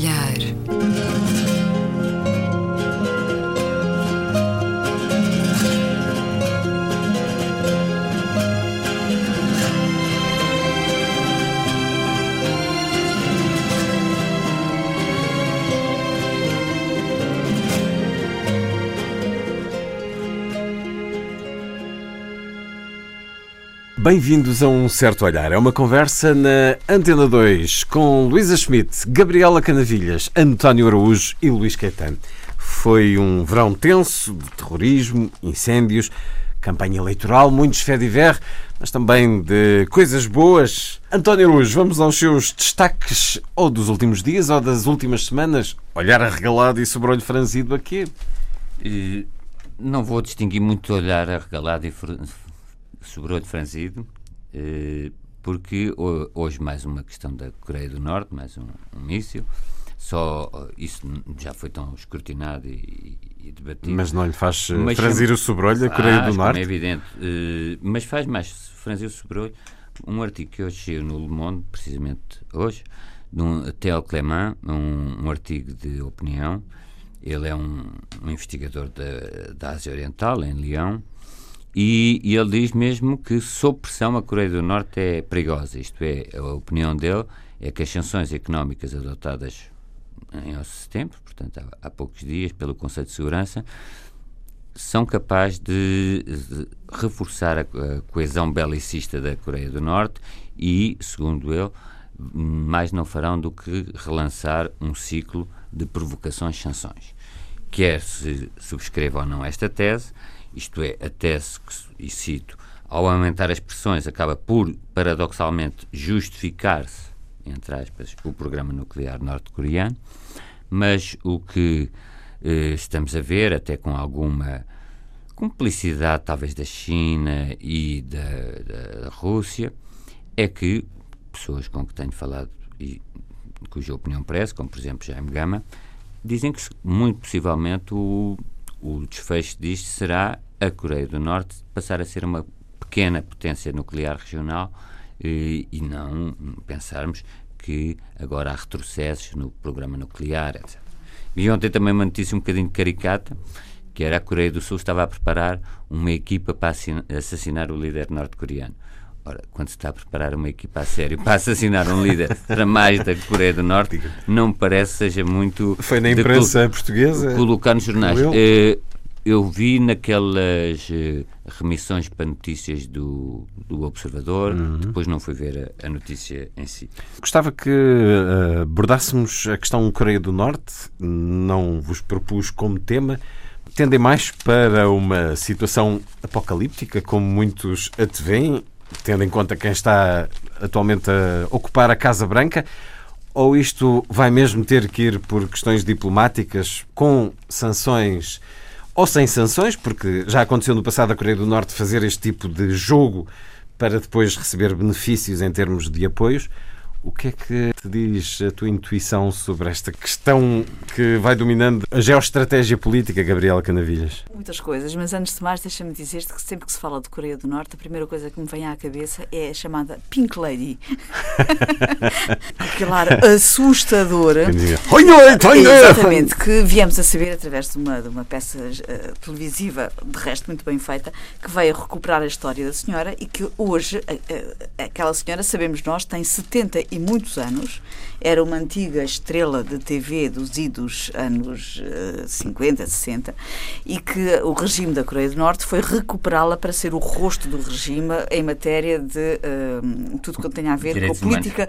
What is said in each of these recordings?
olhar. Bem-vindos a um certo olhar. É uma conversa na Antena 2 com Luísa Schmidt, Gabriela Canavilhas, António Araújo e Luís Caetano. Foi um verão tenso de terrorismo, incêndios, campanha eleitoral, muitos fé ver, mas também de coisas boas. António Araújo, vamos aos seus destaques ou dos últimos dias ou das últimas semanas. Olhar arregalado e sobrolho franzido aqui. Não vou distinguir muito olhar arregalado e sobrou de franzido, eh, porque hoje mais uma questão da Coreia do Norte, mais um, um míssil. Só eh, isso já foi tão escrutinado e, e debatido. Mas não lhe faz eh, mas franzir o sobrolho da Coreia do Norte? É evidente. mas faz mais franzir o sobrolho. Um artigo que hoje saiu no Le Monde, precisamente hoje, de um Theo Clement, um, um artigo de opinião. Ele é um, um investigador da, da Ásia Oriental, em Lyon, e, e, ele diz mesmo que, sob pressão, a Coreia do Norte é perigosa. Isto é, a opinião dele é que as sanções económicas adotadas em 11 de setembro, portanto há, há, poucos dias, pelo Conselho de Segurança, são capazes de, de reforçar a, a, coesão belicista da Coreia do Norte e, segundo ele, mais não farão do que relançar um ciclo de provocações-sanções. Quer se subscreva ou não esta tese, isto é, a tese, que, e cito, ao aumentar as pressões, acaba por, paradoxalmente, justificar-se, entre aspas, o programa nuclear norte-coreano, mas o que eh, estamos a ver, até com alguma cumplicidade, talvez, da China e da, da Rússia, é que pessoas com que tenho falado e cuja opinião parece, como por exemplo Jaime Gama, dizem que muito possivelmente o o desfecho disto será a Coreia do Norte passar a ser uma pequena potência nuclear regional e, eh, e não pensarmos que agora há retrocessos no programa nuclear, etc. Vi ontem também uma notícia um bocadinho caricata, que era a Coreia do Sul estava a preparar uma equipa para assassinar o líder norte-coreano. Ora, quando se está a preparar uma equipa a sério para assassinar um líder para mais da Coreia do Norte, não me parece seja muito. Foi na imprensa portuguesa? Colocar nos jornais. Eh, eu vi naquelas uh, remissões para notícias do, do Observador, uhum. depois não fui ver a, a, notícia em si. Gostava que uh, abordássemos a questão Coreia do Norte, não vos propus como tema, tendem mais para uma situação apocalíptica, como muitos veem tendo em conta quem está atualmente a ocupar a Casa Branca, ou isto vai mesmo ter que ir por questões diplomáticas, com sanções ou sem sanções, porque já aconteceu no passado a Coreia do Norte fazer este tipo de jogo para depois receber benefícios em termos de apoios. O que é que te diz a tua intuição sobre esta questão que vai dominando a geoestratégia política, Gabriela Canavilhas? Muitas coisas, mas antes de mais, deixa-me dizer-te que sempre que se fala de Coreia do Norte, a primeira coisa que me vem à cabeça é a chamada Pink Lady. Aquela assustadora. Exatamente, que viemos a saber através de uma, de uma peça uh, televisiva, de resto muito bem feita, que veio recuperar a história da senhora e que hoje, uh, uh, aquela senhora, sabemos nós, tem 70 e muitos anos. Era uma antiga estrela de TV dos idos anos uh, 50, 60 e que o regime da Coreia do Norte foi recuperá-la para ser o rosto do regime em matéria de uh, tudo que tem a ver Direitos com a política,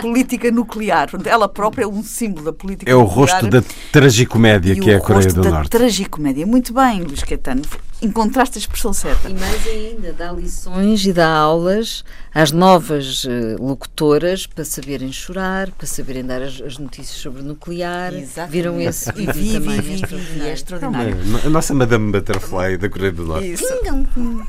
política nuclear. Ela própria é um símbolo da política nuclear. É o rosto da tragicomédia que é a Coreia do Norte. Tragicomédia. Muito bem, Luís Caetano encontraste a expressão certa. E mais ainda, dá lições e dá aulas às novas uh, locutoras para saberem chorar, para saberem dar as, as notícias sobre o nuclear. Exatamente. Viram esse vídeo vi, também? Vi, vi, vi, é extraordinário. a nossa Madame Butterfly da Coreia do Norte. Isso.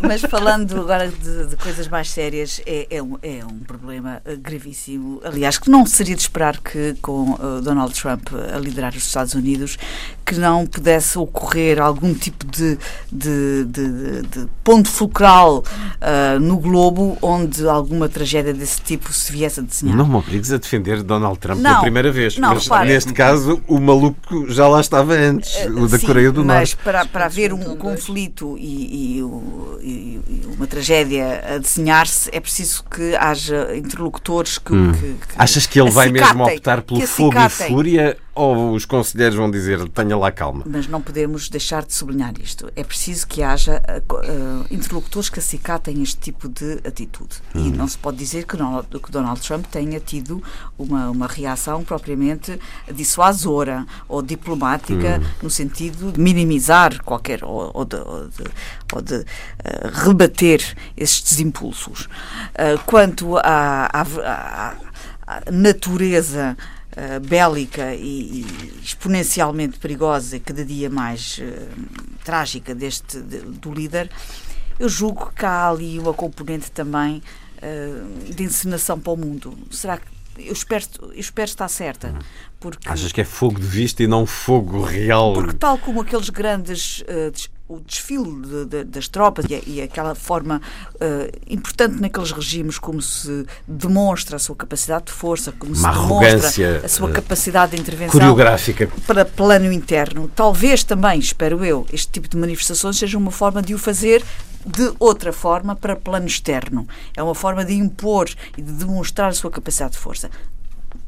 Mas falando agora de, de coisas mais sérias, é, é, um, é um problema eh, gravíssimo. Aliás, que não seria de esperar que com uh, Donald Trump a liderar os Estados Unidos, que não pudesse ocorrer algum tipo de, de de, de, de ponto fulcral uh, no globo onde alguma tragédia desse tipo se viesse a desenhar. Não me obrigues a defender Donald Trump não, pela primeira vez, não, mas repare, neste caso o maluco já lá estava antes, uh, o da sim, Coreia do mas Norte. Mas para, para haver um conflito e, e, e, e uma tragédia a desenhar-se, é preciso que haja interlocutores que. Hum. que, que Achas que ele vai mesmo optar pelo fogo e fúria ou os conselheiros vão dizer tenha lá calma? Mas não podemos deixar de sublinhar isto. É preciso que haja uh, interlocutores que acicatem este tipo de atitude. Hum. E não se pode dizer que, não, que Donald Trump tenha tido uma, uma reação propriamente dissuasora ou diplomática hum. no sentido de minimizar qualquer ou, ou de, ou de, ou de uh, rebater estes impulsos. Uh, quanto à, à, à natureza uh, bélica e, e, exponencialmente perigosa cada dia mais uh, trágica deste de, do líder, eu julgo que há ali uma componente também uh, de encenação para o mundo. Será que eu espero, eu espero estar certa. Hum. Porque, Achas que é fogo de vista e não fogo real? Porque tal como aqueles grandes uh, o desfile de, de, das tropas e, e aquela forma uh, importante naqueles regimes como se demonstra a sua capacidade de força, como Uma se demonstra a sua uh, capacidade de intervenção coreográfica para plano interno. Talvez também, espero eu, este tipo de manifestações seja uma forma de o fazer de outra forma para plano externo. É uma forma de impor e de demonstrar a sua capacidade de força.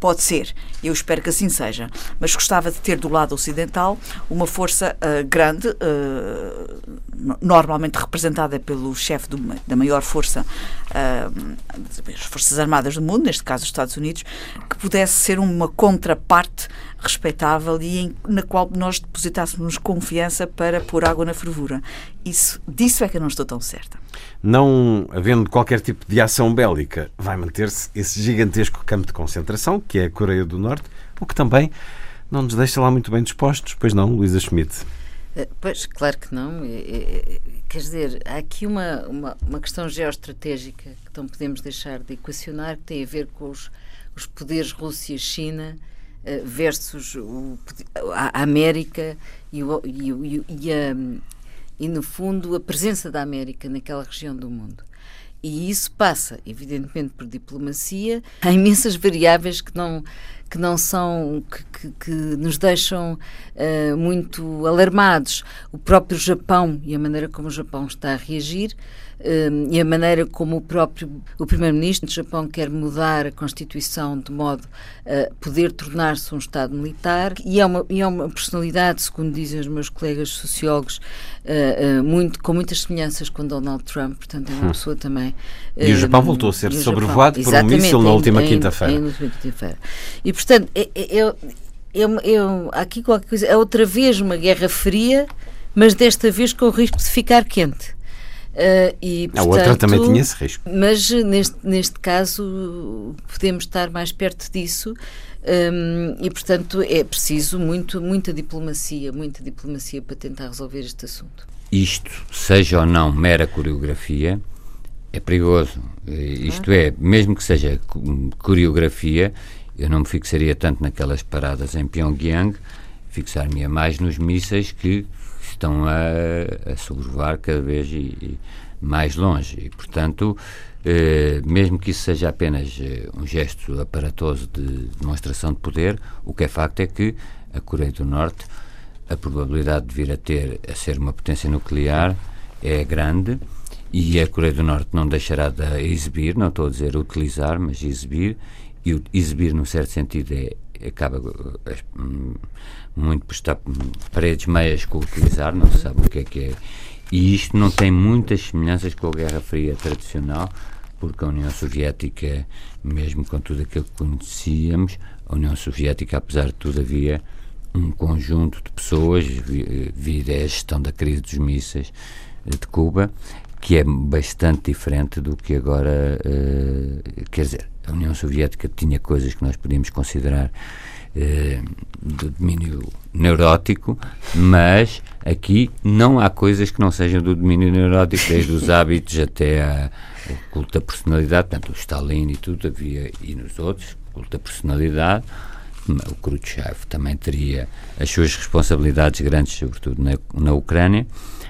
Pode ser, eu espero que assim seja, mas gostava de ter do lado ocidental uma força uh, grande, uh, normalmente representada pelo chefe da maior força, uh, das Forças Armadas do mundo, neste caso os Estados Unidos, que pudesse ser uma contraparte respeitável e em, na qual nós depositássemos confiança para pôr água na fervura. Isso, disso é que eu não estou tão certa. Não havendo qualquer tipo de ação bélica, vai manter-se esse gigantesco campo de concentração, que é a Coreia do Norte, o que também não nos deixa lá muito bem dispostos, pois não, Luísa Schmidt? Eh, pois, claro que não. Quer dizer, há aqui uma, uma, uma questão geoestratégica que não podemos deixar de equacionar, que tem a ver com os, os poderes Rússia e China eh, versus o, a América e, o, e, e, a, e, no fundo, a presença da América naquela região do mundo. E isso passa, evidentemente, por diplomacia. Há imensas variáveis que não, que não são, que, que, que nos deixam uh, muito alarmados. O próprio Japão e a maneira como o Japão está a reagir uh, e a maneira como o próprio o primeiro-ministro do Japão quer mudar a Constituição de modo a poder tornar-se um Estado militar e é uma, e é uma personalidade, segundo dizem os meus colegas sociólogos, uh, muito, com muitas semelhanças com Donald Trump, portanto é uma hum. pessoa também... e o Japão voltou a ser sobrevoado por um míssil na última quinta-feira. E, portanto, é, é, é, é, aqui qualquer coisa, é outra vez uma guerra fria, mas desta vez com o risco de ficar quente. Uh, e, portanto, a outra também tinha esse risco. Mas neste, neste caso podemos estar mais perto disso um, e, portanto, é preciso muito, muita diplomacia, muita diplomacia para tentar resolver este assunto. Isto, seja ou não mera coreografia, é perigoso. Isto é, mesmo que seja coreografia, eu não me fixaria tanto naquelas paradas em Pyongyang, fixar-me mais nos mísseis que estão a, a sobrevoar cada vez e, e mais longe. E, portanto, eh, mesmo que isso seja apenas eh, um gesto aparatoso de demonstração de poder, o que é facto é que a Coreia do Norte, a probabilidade de vir a ter a ser uma potência nuclear é grande e a Coreia do Norte não deixará de exibir, não estou a dizer utilizar, mas exibir, e exibir, num certo sentido, é, acaba é, muito por estar paredes meias com utilizar, não se sabe o que é que é. E isto não tem muitas semelhanças com a Guerra Fria tradicional, porque a União Soviética, mesmo com tudo aquilo que conhecíamos, a União Soviética, apesar de tudo, havia um conjunto de pessoas, via a gestão da crise dos mísseis de Cuba, que é bastante diferente do que agora, uh, quer dizer, a União Soviética tinha coisas que nós podíamos considerar eh, do domínio neurótico, mas aqui não há coisas que não sejam do domínio neurótico, desde os hábitos até a, o culto da personalidade, portanto, o Stalin e tudo havia, e nos outros, culto da personalidade, o Khrushchev também teria as suas responsabilidades grandes, sobretudo na, na Ucrânia,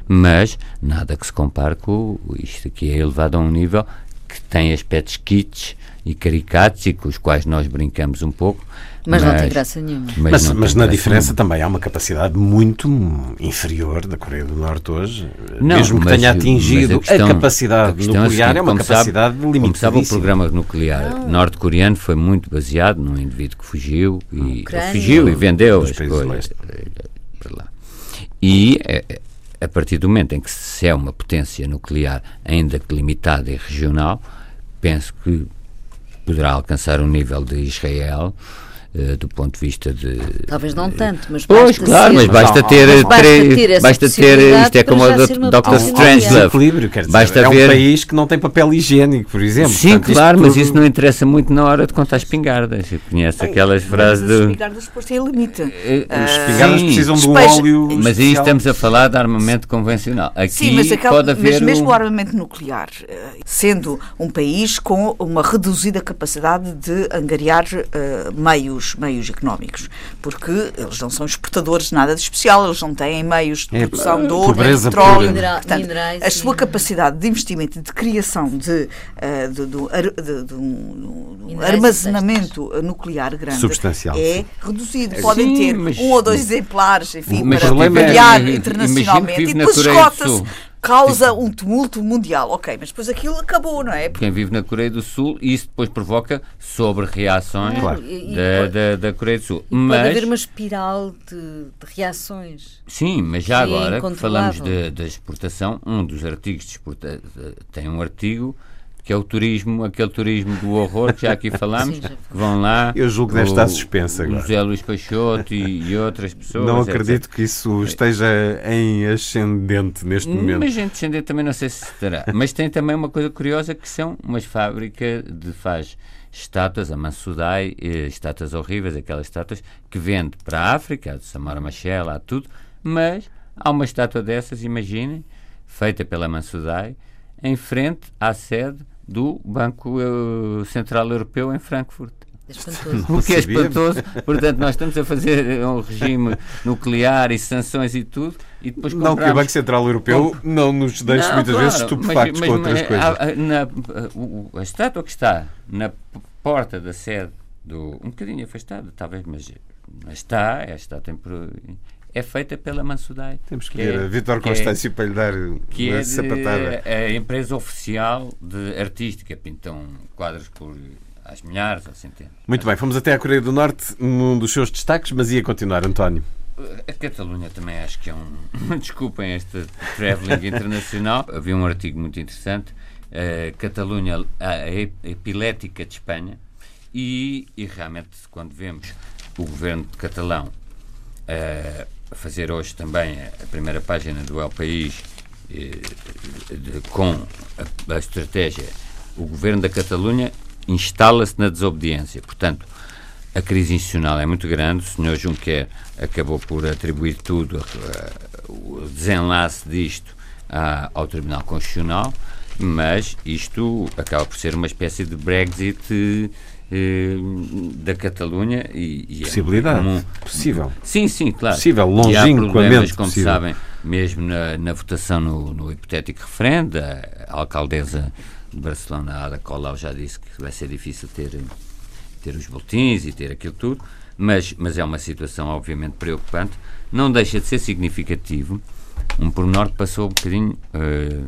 mas nada que se compare com isto aqui é elevado a um nível que tem aspectos kits e caricatos e com os quais nós brincamos um pouco. Mas, mas não tem graça nenhuma. Mas, mas, mas na diferença nenhuma. também há uma capacidade muito inferior da Coreia do Norte hoje, não, mesmo que tenha atingido a, questão, a, capacidade a nuclear, é, seguinte, é uma capacidade sabe, limitada. sabe, o programa nuclear norte-coreano foi muito baseado num indivíduo que fugiu e fugiu e vendeu as coisas para lá. E eh, a partir do momento em que se é uma potência nuclear, ainda que limitada e regional, penso que poderá alcançar o nível de Israel. Uh, do ponto de vista de. Talvez não tanto, mas Pois, claro, mas basta ter. Mas basta ter, basta ter isto é como o Dr. Strangelove. Basta é um ver... país que não tem papel higiênico, por exemplo. Sim, Portanto, claro, mas tudo... isso não interessa muito na hora de contar espingardas. Eu conheço Bem, aquelas frases. As espingardas depois têm limite. Uh, as espingardas precisam de um óleo. Mas aí estamos a falar de armamento convencional. Aqui Sim, mas, aquela, pode haver mas mesmo um... o armamento nuclear, sendo um país com uma reduzida capacidade de angariar uh, meios meios, meios económicos, porque eles não são exportadores de nada de especial, eles não têm meios de é, produção é, de ouro, de petróleo. Portanto, minerais, a sua capacidade de investimento e de criação de, uh, de, de, de um, armazenamento nuclear grande Substancial, é sim. reduzido. Podem sim, ter mas, um ou dois exemplares, enfim, mas para variar é, internacionalmente e depois esgota-se causa um tumulto mundial. Ok, mas depois aquilo acabou, não é? Quem vive na Coreia do Sul, isso depois provoca sobre-reações claro. da, da, da, Coreia do Sul. mas, pode haver uma espiral de, de reações. Sim, mas já é agora que falamos da exportação, um dos artigos de exportação tem um artigo que é o turismo, aquele turismo do horror que já aqui falámos, que vão lá. Eu julgo que deve estar suspensa agora. José Luís Peixoto e, e, outras pessoas. Não acredito etc. que isso esteja em ascendente neste momento. Mas em descendente também não sei se estará. Mas tem também uma coisa curiosa que são umas fábricas de faz estátuas, a Mansudai, eh, estátuas horríveis, aquelas estátuas que vende para a África, a de Samara Machel, há tudo, mas há uma estátua dessas, imaginem, feita pela Mansudai, em frente à sede do Banco eh, Central Europeu em Frankfurt. Espantoso. O que é espantoso. Portanto, nós estamos a fazer um regime nuclear e sanções e tudo. E depois compramos... Não que o Banco Central Europeu não nos deixe não, muitas claro, vezes estupefactos com outras mas, coisas. A, na, a, a, estátua que está na porta da sede do. um bocadinho afastada, talvez, mas está, é a estátua é feita pela Mansudai. Temos que, que ver é, a Vítor Constâncio é, para lhe dar que uma é sapatada. A empresa oficial de artística, pintam quadros por às milhares ou centenas. Muito bem, fomos até à Coreia do Norte num dos seus destaques, mas ia continuar, António. A Catalunha também acho que é um. Desculpem este travelling internacional. Havia um artigo muito interessante. A Catalunha, a epilética de Espanha. E, e realmente, quando vemos o governo de catalão uh, fazer hoje também a primeira página do El País eh, de, com a, a, estratégia o governo da Catalunha instala-se na desobediência. Portanto, a crise institucional é muito grande. O senhor Juncker acabou por atribuir tudo, o desenlace disto ao Tribunal Constitucional, mas isto acaba por ser uma espécie de Brexit eh, da Catalunha e, e é possibilidade é comum. possível sim sim claro possível longínquamente como possível. sabem mesmo na, na votação no, no, hipotético referendo a alcaldesa de Barcelona Ada Colau já disse que vai ser difícil ter ter os boletins e ter aquilo tudo mas mas é uma situação obviamente preocupante não deixa de ser significativo um pormenor que passou um bocadinho uh,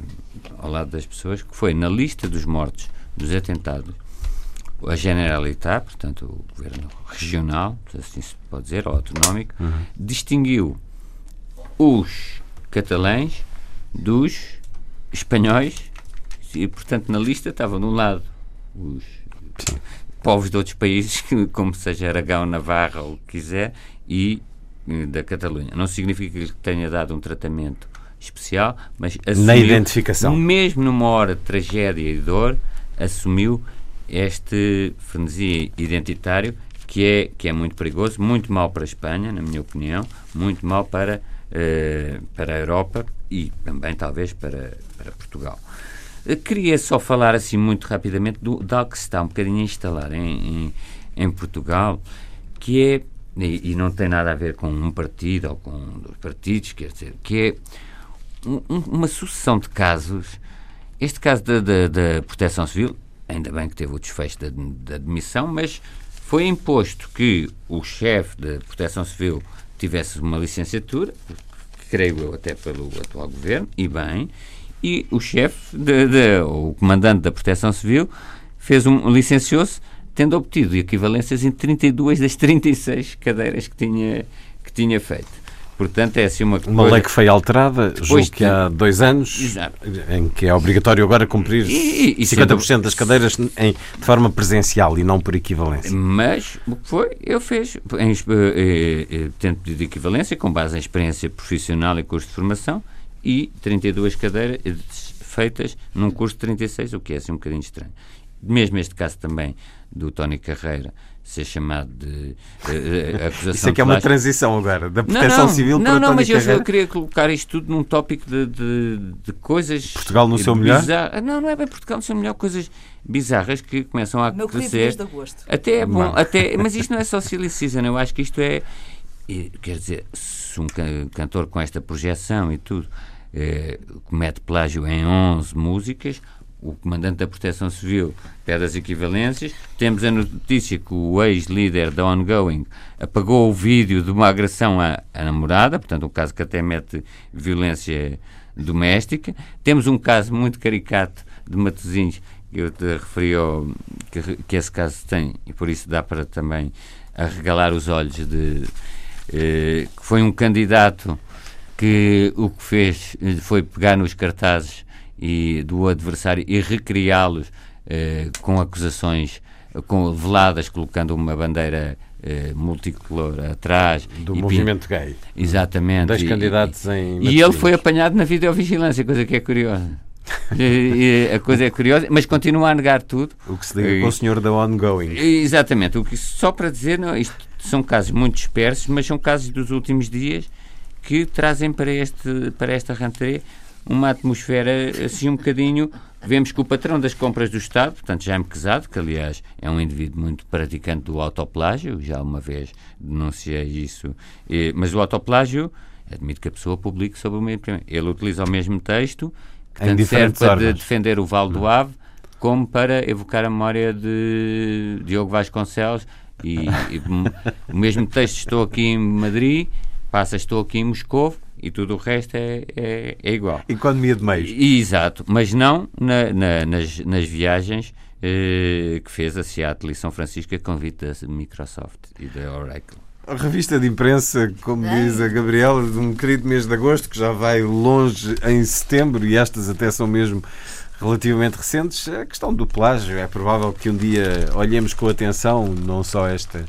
ao lado das pessoas que foi na lista dos mortos dos atentados a Generalitat, portanto o governo regional, assim se pode dizer, ou autonómico, uhum. distinguiu os catalães dos espanhóis e, portanto, na lista estavam de um lado os Sim. povos de outros países, como seja Aragão, Navarra ou o que quiser, e eh, da Catalunha. Não significa que tenha dado um tratamento especial, mas assumiu, na identificação. mesmo numa hora de tragédia e dor, assumiu este frenesi identitário que é, que é muito perigoso, muito mal para a Espanha, na minha opinião, muito mal para, uh, para a Europa e também talvez para, para Portugal. Uh, queria só falar assim muito rapidamente do, de algo que se está um bocadinho a instalar em, em, em Portugal, que é, e, e, não tem nada a ver com um partido ou com dois partidos, quer dizer, que é um, uma sucessão de casos. Este caso da, Proteção Civil, ainda bem que teve o desfecho da, da admissão, mas foi imposto que o chefe da Proteção Civil tivesse uma licenciatura, creio eu até pelo atual governo, e bem, e o chefe, de, de, o comandante da Proteção Civil, fez um licenciou-se tendo obtido equivalências em 32 das 36 cadeiras que tinha, que tinha feito. Portanto, é assim uma Uma lei que foi alterada, julgo que há dois anos, Exato. em que é obrigatório agora cumprir e, e, 50% sendo... das cadeiras em, de forma presencial e não por equivalência. Mas o que foi, eu fiz, em, eh, eh, tendo pedido equivalência, com base em experiência profissional e curso de formação, e 32 cadeiras feitas num curso de 36, o que é assim um bocadinho estranho. Mesmo este caso também do Tony Carreira ser chamado de uh, acusação Isso é que é uma transição agora, da proteção não, não, civil para Não, não, mas eu, eu, queria colocar isto tudo num tópico de, de, de coisas... Portugal no seu melhor? Não, não é bem Portugal no seu melhor, coisas bizarras que começam a acontecer. de agosto. Até é bom, até, mas isto não é só silly season, eu acho que isto é... Quer dizer, se um cantor com esta projeção e tudo eh, comete plágio em 11 músicas o comandante da Proteção Civil pede as equivalências. Temos a notícia que o ex-líder da Ongoing apagou o vídeo de uma agressão à, à, namorada, portanto, um caso que até mete violência doméstica. Temos um caso muito caricato de Matosinhos, que eu te referi ao, que, que esse caso tem, e por isso dá para também arregalar os olhos de. Eh, que foi um candidato que o que fez foi pegar nos cartazes e do adversário e recriá-los eh, com acusações com veladas, colocando uma bandeira eh, multicolor atrás. Do movimento gay. Exatamente. Dois e, candidatos em. E ele foi apanhado na videovigilância, coisa que é curiosa. e, a coisa é curiosa, mas continua a negar tudo. O que se liga com o senhor da ongoing. Exatamente. O que, só para dizer, não, isto são casos muito dispersos, mas são casos dos últimos dias que trazem para, este, para esta rantaria uma atmosfera assim um bocadinho. Vemos que o patrão das compras do Estado, portanto Jaime Quezado, que aliás é um indivíduo muito praticante do autoplágio, já uma vez denunciei isso, mas o autoplágio, admito que a pessoa publique sobre o mesmo. Ele utiliza o mesmo texto, que tanto serve para de defender o Vale do Ave, como para evocar a memória de Diogo Vasconcelos. E, e o mesmo texto, estou aqui em Madrid, passa, estou aqui em Moscou e tudo o resto é, é, é igual. Economia de meios. exato, mas não na, na, nas, nas viagens eh, que fez a Seattle e São Francisco a convite da Microsoft e da Oracle. A revista de imprensa, como diz a Gabriela, de um querido mês de agosto, que já vai longe em setembro, e estas até são mesmo relativamente recentes, a questão do plágio. É provável que um dia olhemos com atenção não só esta,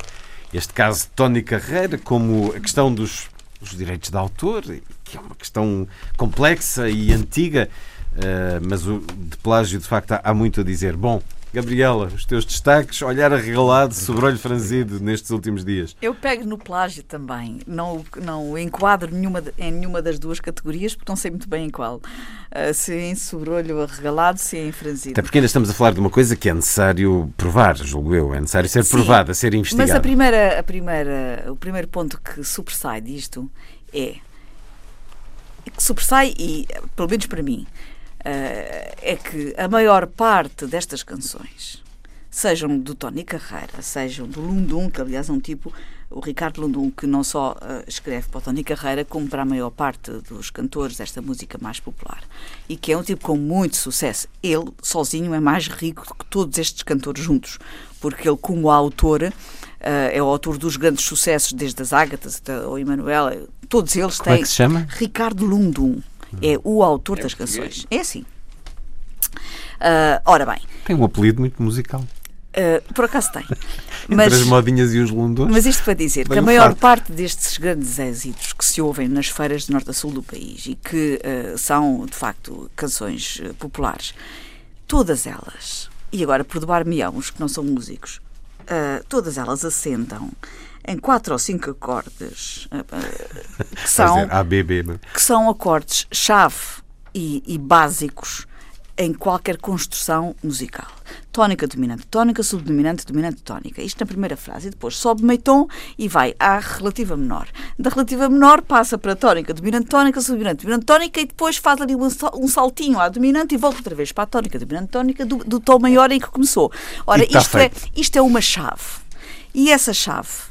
este caso de Tony Carreira, como a questão dos os direitos de autor, que é uma questão complexa e antiga, uh, mas de plágio, de facto, há, há, muito a dizer. Bom, Gabriela, os teus destaques, olhar arregalado, sobrolho franzido nestes últimos dias. Eu pego no plágio também, não, não enquadro nenhuma, em nenhuma das duas categorias, porque não sei muito bem em qual. Uh, se em sobrolho arregalado, se em franzido. Até porque ainda estamos a falar de uma coisa que é necessário provar, julgo eu, é necessário ser Sim, provada, ser investigada. Mas a primeira, a primeira, o primeiro ponto que sobressai disto é que sobressai, e pelo menos para mim, é que a maior parte destas canções, sejam do Tony Carreira, sejam do Lundum, que aliás é um tipo, o Ricardo Lundum, que não só uh, escreve para o Tony Carreira, como para a maior parte dos cantores desta música mais popular. E que é um tipo com muito sucesso. Ele, sozinho, é mais rico do que todos estes cantores juntos, porque ele, como autor, uh, é o autor dos grandes sucessos, desde as Ágatas até o Emanuel, todos eles Como têm. É que se chama? Ricardo Lundum é o autor é das canções. É assim. Uh, ora bem. Tem um apelido muito musical. Uh, por acaso tem. Mas, Entre as modinhas e os lundões. Mas isto para dizer que a maior fato. parte destes grandes êxitos que se ouvem nas feiras de norte a sul do país e que uh, são, de facto, canções uh, populares, todas elas, e agora por doar-me-ão, os que não são músicos, todas elas assentam em quatro ou cinco acordes que são, ABB, que são acordes chave e, e básicos em qualquer construção musical. Tónica, dominante, tónica, subdominante, dominante, tónica. Isto na primeira frase. E depois sobe meio tom e vai à relativa menor. Da relativa menor passa para tónica, dominante, tónica, subdominante, dominante, tónica e depois faz ali um saltinho à dominante e volta outra vez para a tónica, dominante, tónica do, do tom maior em que começou. Ora, tá isto é, isto é uma chave. E essa chave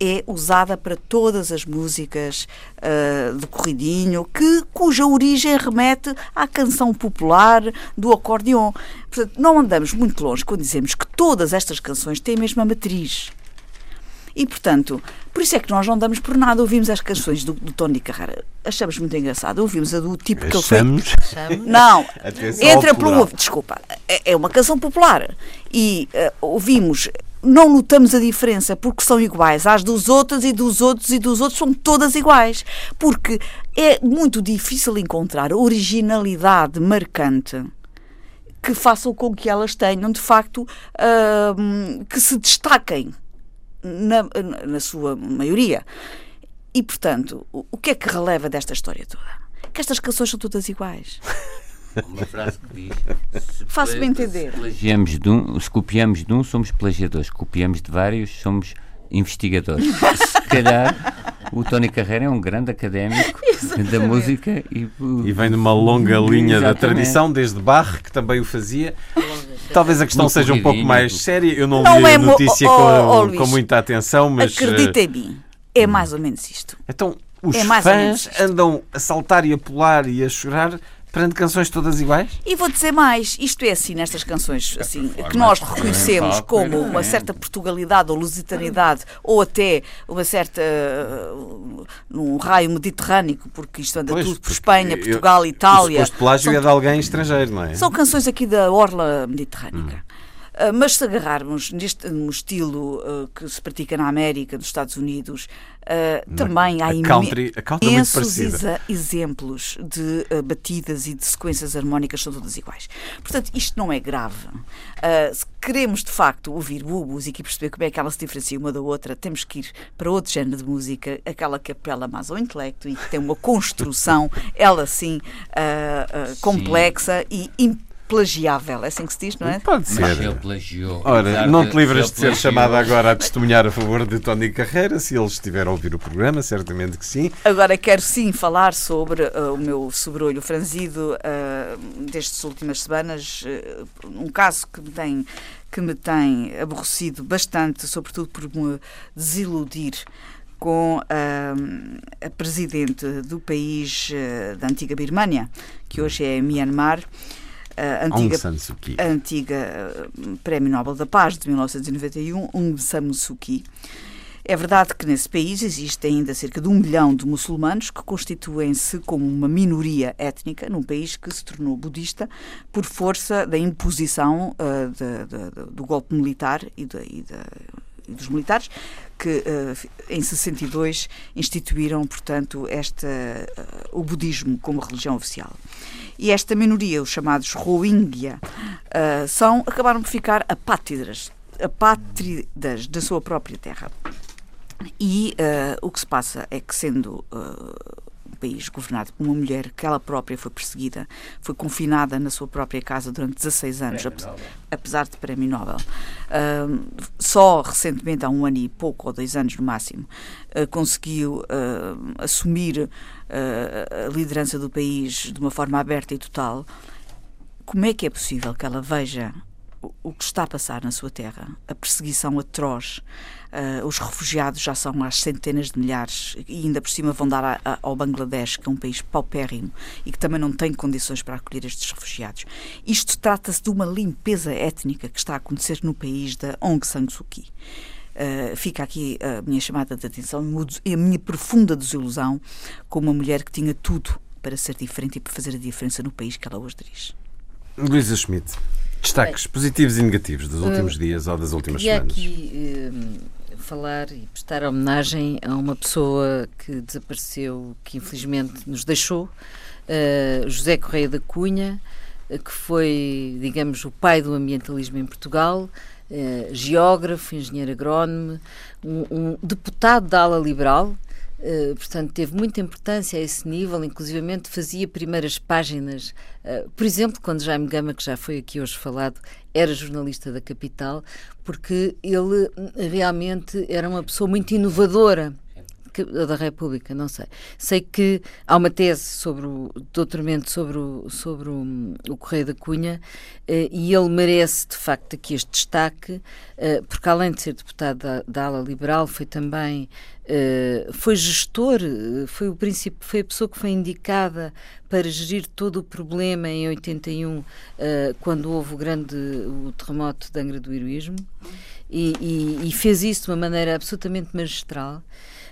é usada para todas as músicas uh, do corridinho, que, cuja origem remete à canção popular do acordeon. Portanto, não andamos muito longe quando dizemos que todas estas canções têm a mesma matriz. E, portanto, por isso é que nós não damos por nada. Ouvimos as canções do, do Tony Carreira. Achamos muito engraçado. Ouvimos a do tipo que ele foi. Não, entra pelo. Desculpa. É, é uma canção popular. E uh, ouvimos não notamos a diferença porque são iguais às dos outros e dos outros e dos outros são todas iguais. Porque é muito difícil encontrar originalidade marcante que façam com que elas tenham, de facto, uh, que se destaquem na, na sua maioria. E, portanto, o, o que é que releva desta história toda? Que estas canções são todas iguais. Uma frase que diz: Faço-me entender. Se, plagiamos de um, se copiamos de um, somos plagiadores. Se copiamos de vários, somos investigadores. se calhar o Tony Carreira é um grande académico Exatamente. da música e, e vem de uma longa linha Exatamente. da tradição, desde Bach, que também o fazia. Talvez a questão seja um pouco mais séria. Eu não, não li é a notícia oh, com, oh, com, muita atenção, mas. Acredita em mim, é mais ou menos isto. Então, os é fãs andam a saltar e a pular e a chorar perante canções todas iguais? E vou dizer mais, isto é assim nestas canções assim, que nós reconhecemos como uma certa Portugalidade ou lusitanidade ou até uma certa uh, num raio mediterrâneo, porque isto anda pois, tudo por Espanha, Portugal, eu, Itália. O plágio são, é de alguém estrangeiro, não é? São canções aqui da orla mediterrânica. Hum. Ah, mas se agarrarmos neste no estilo uh, que se pratica na América, nos Estados Unidos, uh, também há country, imensos exemplos de batidas e de sequências harmónicas são todas iguais. Portanto, isto não é grave. se queremos de facto ouvir boa música e perceber como é que ela se diferencia uma da outra, temos que ir para outro género de música, aquela que apela mais ao intelecto e que tem uma construção, ela sim, complexa sim. e plagiável. É assim que se diz, não é? Pode ser. Mas ele plagiou. Ora, não te livras de ser chamado agora a testemunhar a favor de Tony Carreira, se ele estiver a ouvir o programa, certamente que sim. Agora quero sim falar sobre uh, o meu sobrolho franzido uh, destas últimas semanas, uh, um caso que me tem que me tem aborrecido bastante, sobretudo por me desiludir com uh, a presidente do país uh, da antiga Birmânia, que hoje é Myanmar, a antiga, a antiga eh, Prémio Nobel da Paz de 1991, Aung San Suu Kyi. É verdade que nesse país existe ainda cerca de um milhão de muçulmanos que constituem-se como uma minoria étnica num país que se tornou budista por força da imposição uh, de, de, de, do golpe militar e, e dos militares que uh, em 62 instituíram, portanto, esta, uh, o budismo como religião oficial. E esta minoria, os chamados Rohingya, uh, são, acabaram por ficar apátridas, apátridas da sua própria terra. E o que se passa é que, sendo país governado por uma mulher que ela própria foi perseguida, foi confinada na sua própria casa durante 16 anos, apesar de prémio Nobel. Uh, só recentemente, há um ano e pouco, ou dois anos no máximo, uh, conseguiu uh, assumir a liderança do país de uma forma aberta e total. Como é que é possível que ela veja o que está a passar na sua terra, a perseguição atroz, uh, os refugiados já são às centenas de milhares e ainda por cima vão dar a, a, ao Bangladesh, que é um país paupérrimo e que também não tem condições para acolher estes refugiados. Isto trata-se de uma limpeza étnica que está a acontecer no país da Aung San Suu Kyi. Uh, fica aqui a minha chamada de atenção e a minha profunda desilusão com uma mulher que tinha tudo para ser diferente e para fazer a diferença no país que ela hoje dirige. Luísa Schmidt. Destaques Bem, positivos e negativos dos últimos uh, dias ou das últimas semanas. aqui uh, falar e prestar homenagem a uma pessoa que desapareceu, que infelizmente nos deixou, uh, José Correia da Cunha, que foi, digamos, o pai do ambientalismo em Portugal, geógrafo, engenheiro agrónomo, um, um deputado da ala liberal, Uh, portanto, teve muita importância a esse nível, inclusivamente fazia primeiras páginas. Uh, por exemplo, quando Jaime Gama, que já foi aqui hoje falado, era jornalista da Capital, porque ele realmente era uma pessoa muito inovadora da República, não sei. Sei que há uma tese sobre o doutoramento sobre o, sobre o, o Correio da Cunha eh, e ele merece, de facto, aqui este destaque, eh, porque além de ser deputado da, da ala liberal, foi também Uh, foi gestor, foi o princípio, foi a pessoa que foi indicada para gerir todo o problema em 81, uh, quando houve o grande o terremoto de Angra do Heroísmo, e, e, e, fez isso de uma maneira absolutamente magistral.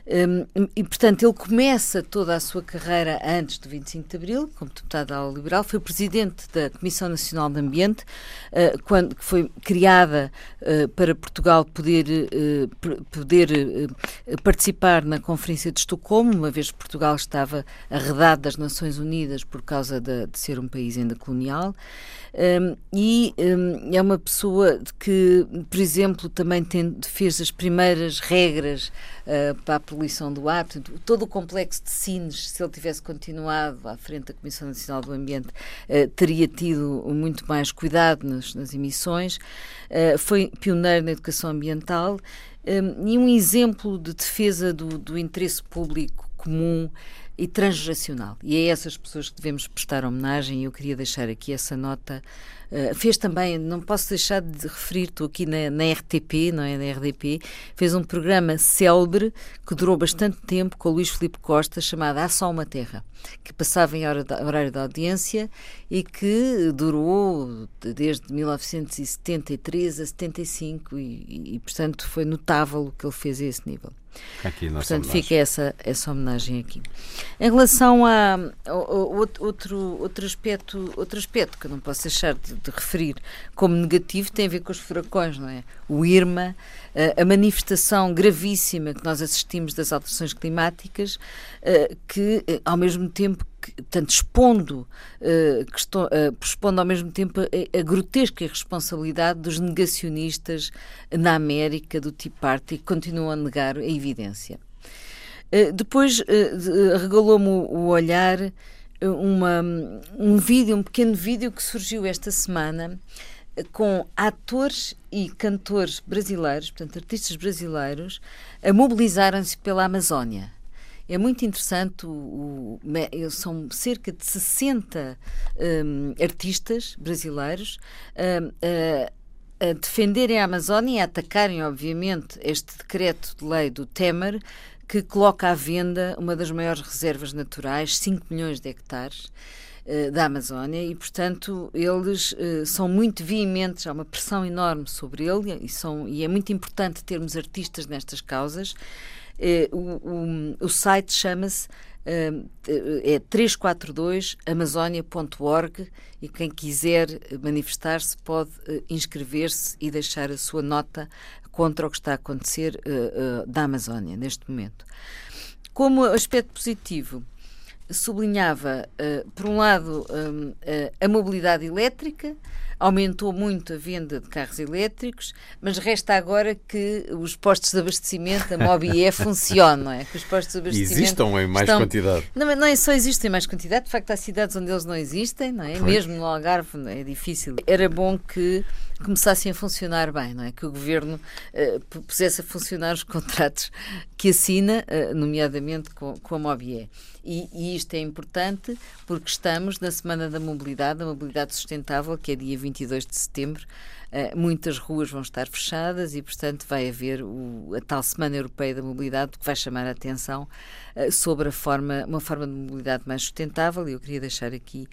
Um, e, portanto, ele começa toda a sua carreira antes do 25 de Abril, como deputado Aula Liberal, foi presidente da Comissão Nacional de Ambiente, uh, quando foi criada uh, para Portugal poder, uh, poder participar na Conferência de Estocolmo, uma vez que Portugal estava arredado das Nações Unidas por causa de, de ser um país ainda colonial. Um, e um, é uma pessoa que, por exemplo, também tem, fez as primeiras regras para a poluição do ar. Portanto, todo o complexo de Sines, se ele tivesse continuado à frente da Comissão Nacional do Ambiente, uh, teria tido muito mais cuidado nas, nas emissões. Uh, foi pioneiro na educação ambiental um, e um exemplo de defesa do, do interesse público comum e transgeracional. E é essas pessoas que devemos prestar homenagem e eu queria deixar aqui essa nota. Uh, fez também, não posso deixar de referir, estou aqui na, na, RTP, não é, na RDP, fez um programa célebre que durou bastante tempo com o Luís Filipe Costa, chamado Há Só Uma Terra, que passava em hora horário de audiência e que durou desde 1973 a 75 e, e, portanto, foi notável o que ele fez a esse nível. Aqui, Portanto, homenagem. fica essa, essa homenagem aqui. Em relação a, a, a, outro, outro, aspecto, outro aspecto que eu não posso deixar de, de, referir como negativo tem a ver com os furacões, não é? O Irma, a, a manifestação gravíssima que nós assistimos das alterações climáticas, eh, que eh, ao mesmo tempo tanto expondo, uh, uh, expondo ao mesmo tempo a, a, grotesca irresponsabilidade dos negacionistas na América do Tea Party que continuam a negar a evidência. Uh, depois regalou-me o olhar uma, um vídeo, um pequeno vídeo que surgiu esta semana com atores e cantores brasileiros, portanto, artistas brasileiros, a mobilizarem-se pela Amazónia. É muito interessante, o, o, são cerca de 60 um, artistas brasileiros um, a, defenderem a Amazónia e a atacarem, obviamente, este decreto de lei do Temer, que coloca à venda uma das maiores reservas naturais, 5 milhões de hectares uh, da Amazónia e, portanto, eles uh, são muito veementes, há uma pressão enorme sobre ele e, são, e é muito importante termos artistas nestas causas. Eh, o, o, o site chama-se eh, é 342amazonia.org e quem quiser manifestar-se pode eh, inscrever-se e deixar a sua nota contra o que está a acontecer da Amazónia neste momento. Como aspecto positivo, sublinhava, por um lado, a mobilidade elétrica, aumentou muito a venda de carros elétricos, mas resta agora que os postos de abastecimento, a Mobie funcionem, não é? Que os postos de abastecimento existam em mais estão... quantidade. Não, não é só existem em mais quantidade, de facto há cidades onde eles não existem, não é? Foi. Mesmo no Algarve é difícil. Era bom que começassem a funcionar bem, não é? Que o governo uh, pusesse a funcionar os contratos que assina, uh, nomeadamente com, com a Mobie. E, e, isto é importante porque estamos na Semana da Mobilidade, da Mobilidade Sustentável, que é dia 22 de setembro. Uh, muitas ruas vão estar fechadas e, portanto, vai haver o, a tal Semana Europeia da Mobilidade que vai chamar a atenção sobre a forma, uma forma de mobilidade mais sustentável e eu queria deixar aqui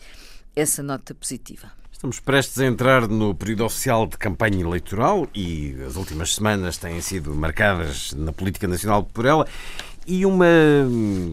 essa nota positiva. Estamos prestes a entrar no período oficial de campanha eleitoral e as últimas semanas têm sido marcadas na política nacional por ela. E uma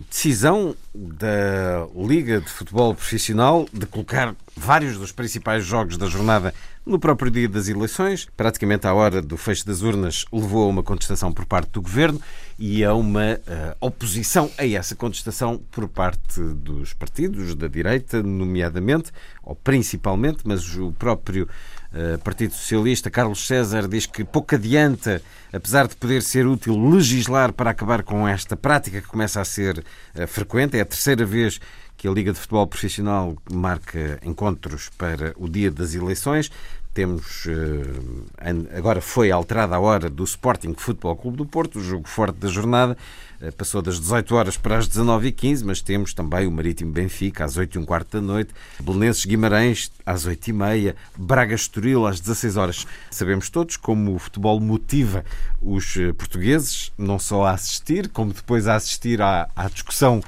decisão da Liga de Futebol Profissional de colocar vários dos principais jogos da jornada no próprio dia das eleições, praticamente à hora do fecho das urnas, levou a uma contestação por parte do governo e a uma uh, oposição a essa contestação por parte dos partidos da direita, nomeadamente, ou principalmente, mas o próprio uh, Partido Socialista, Carlos César, diz que pouco adianta apesar de poder ser útil legislar para acabar com esta prática que começa a ser uh, frequente, é a terceira vez que a Liga de Futebol Profissional marca encontros para o dia das eleições. Temos eh, agora foi alterada a hora do Sporting Futebol Clube do Porto, o jogo forte da jornada. Eh, passou das 18 horas para as 19h15, mas temos também o Marítimo Benfica às 8 h quarto da noite, Belenenses Guimarães às 8h30, Braga Estoril às 16 horas. Sabemos todos como o futebol motiva os eh, portugueses, não só a assistir, como depois a assistir à, à discussão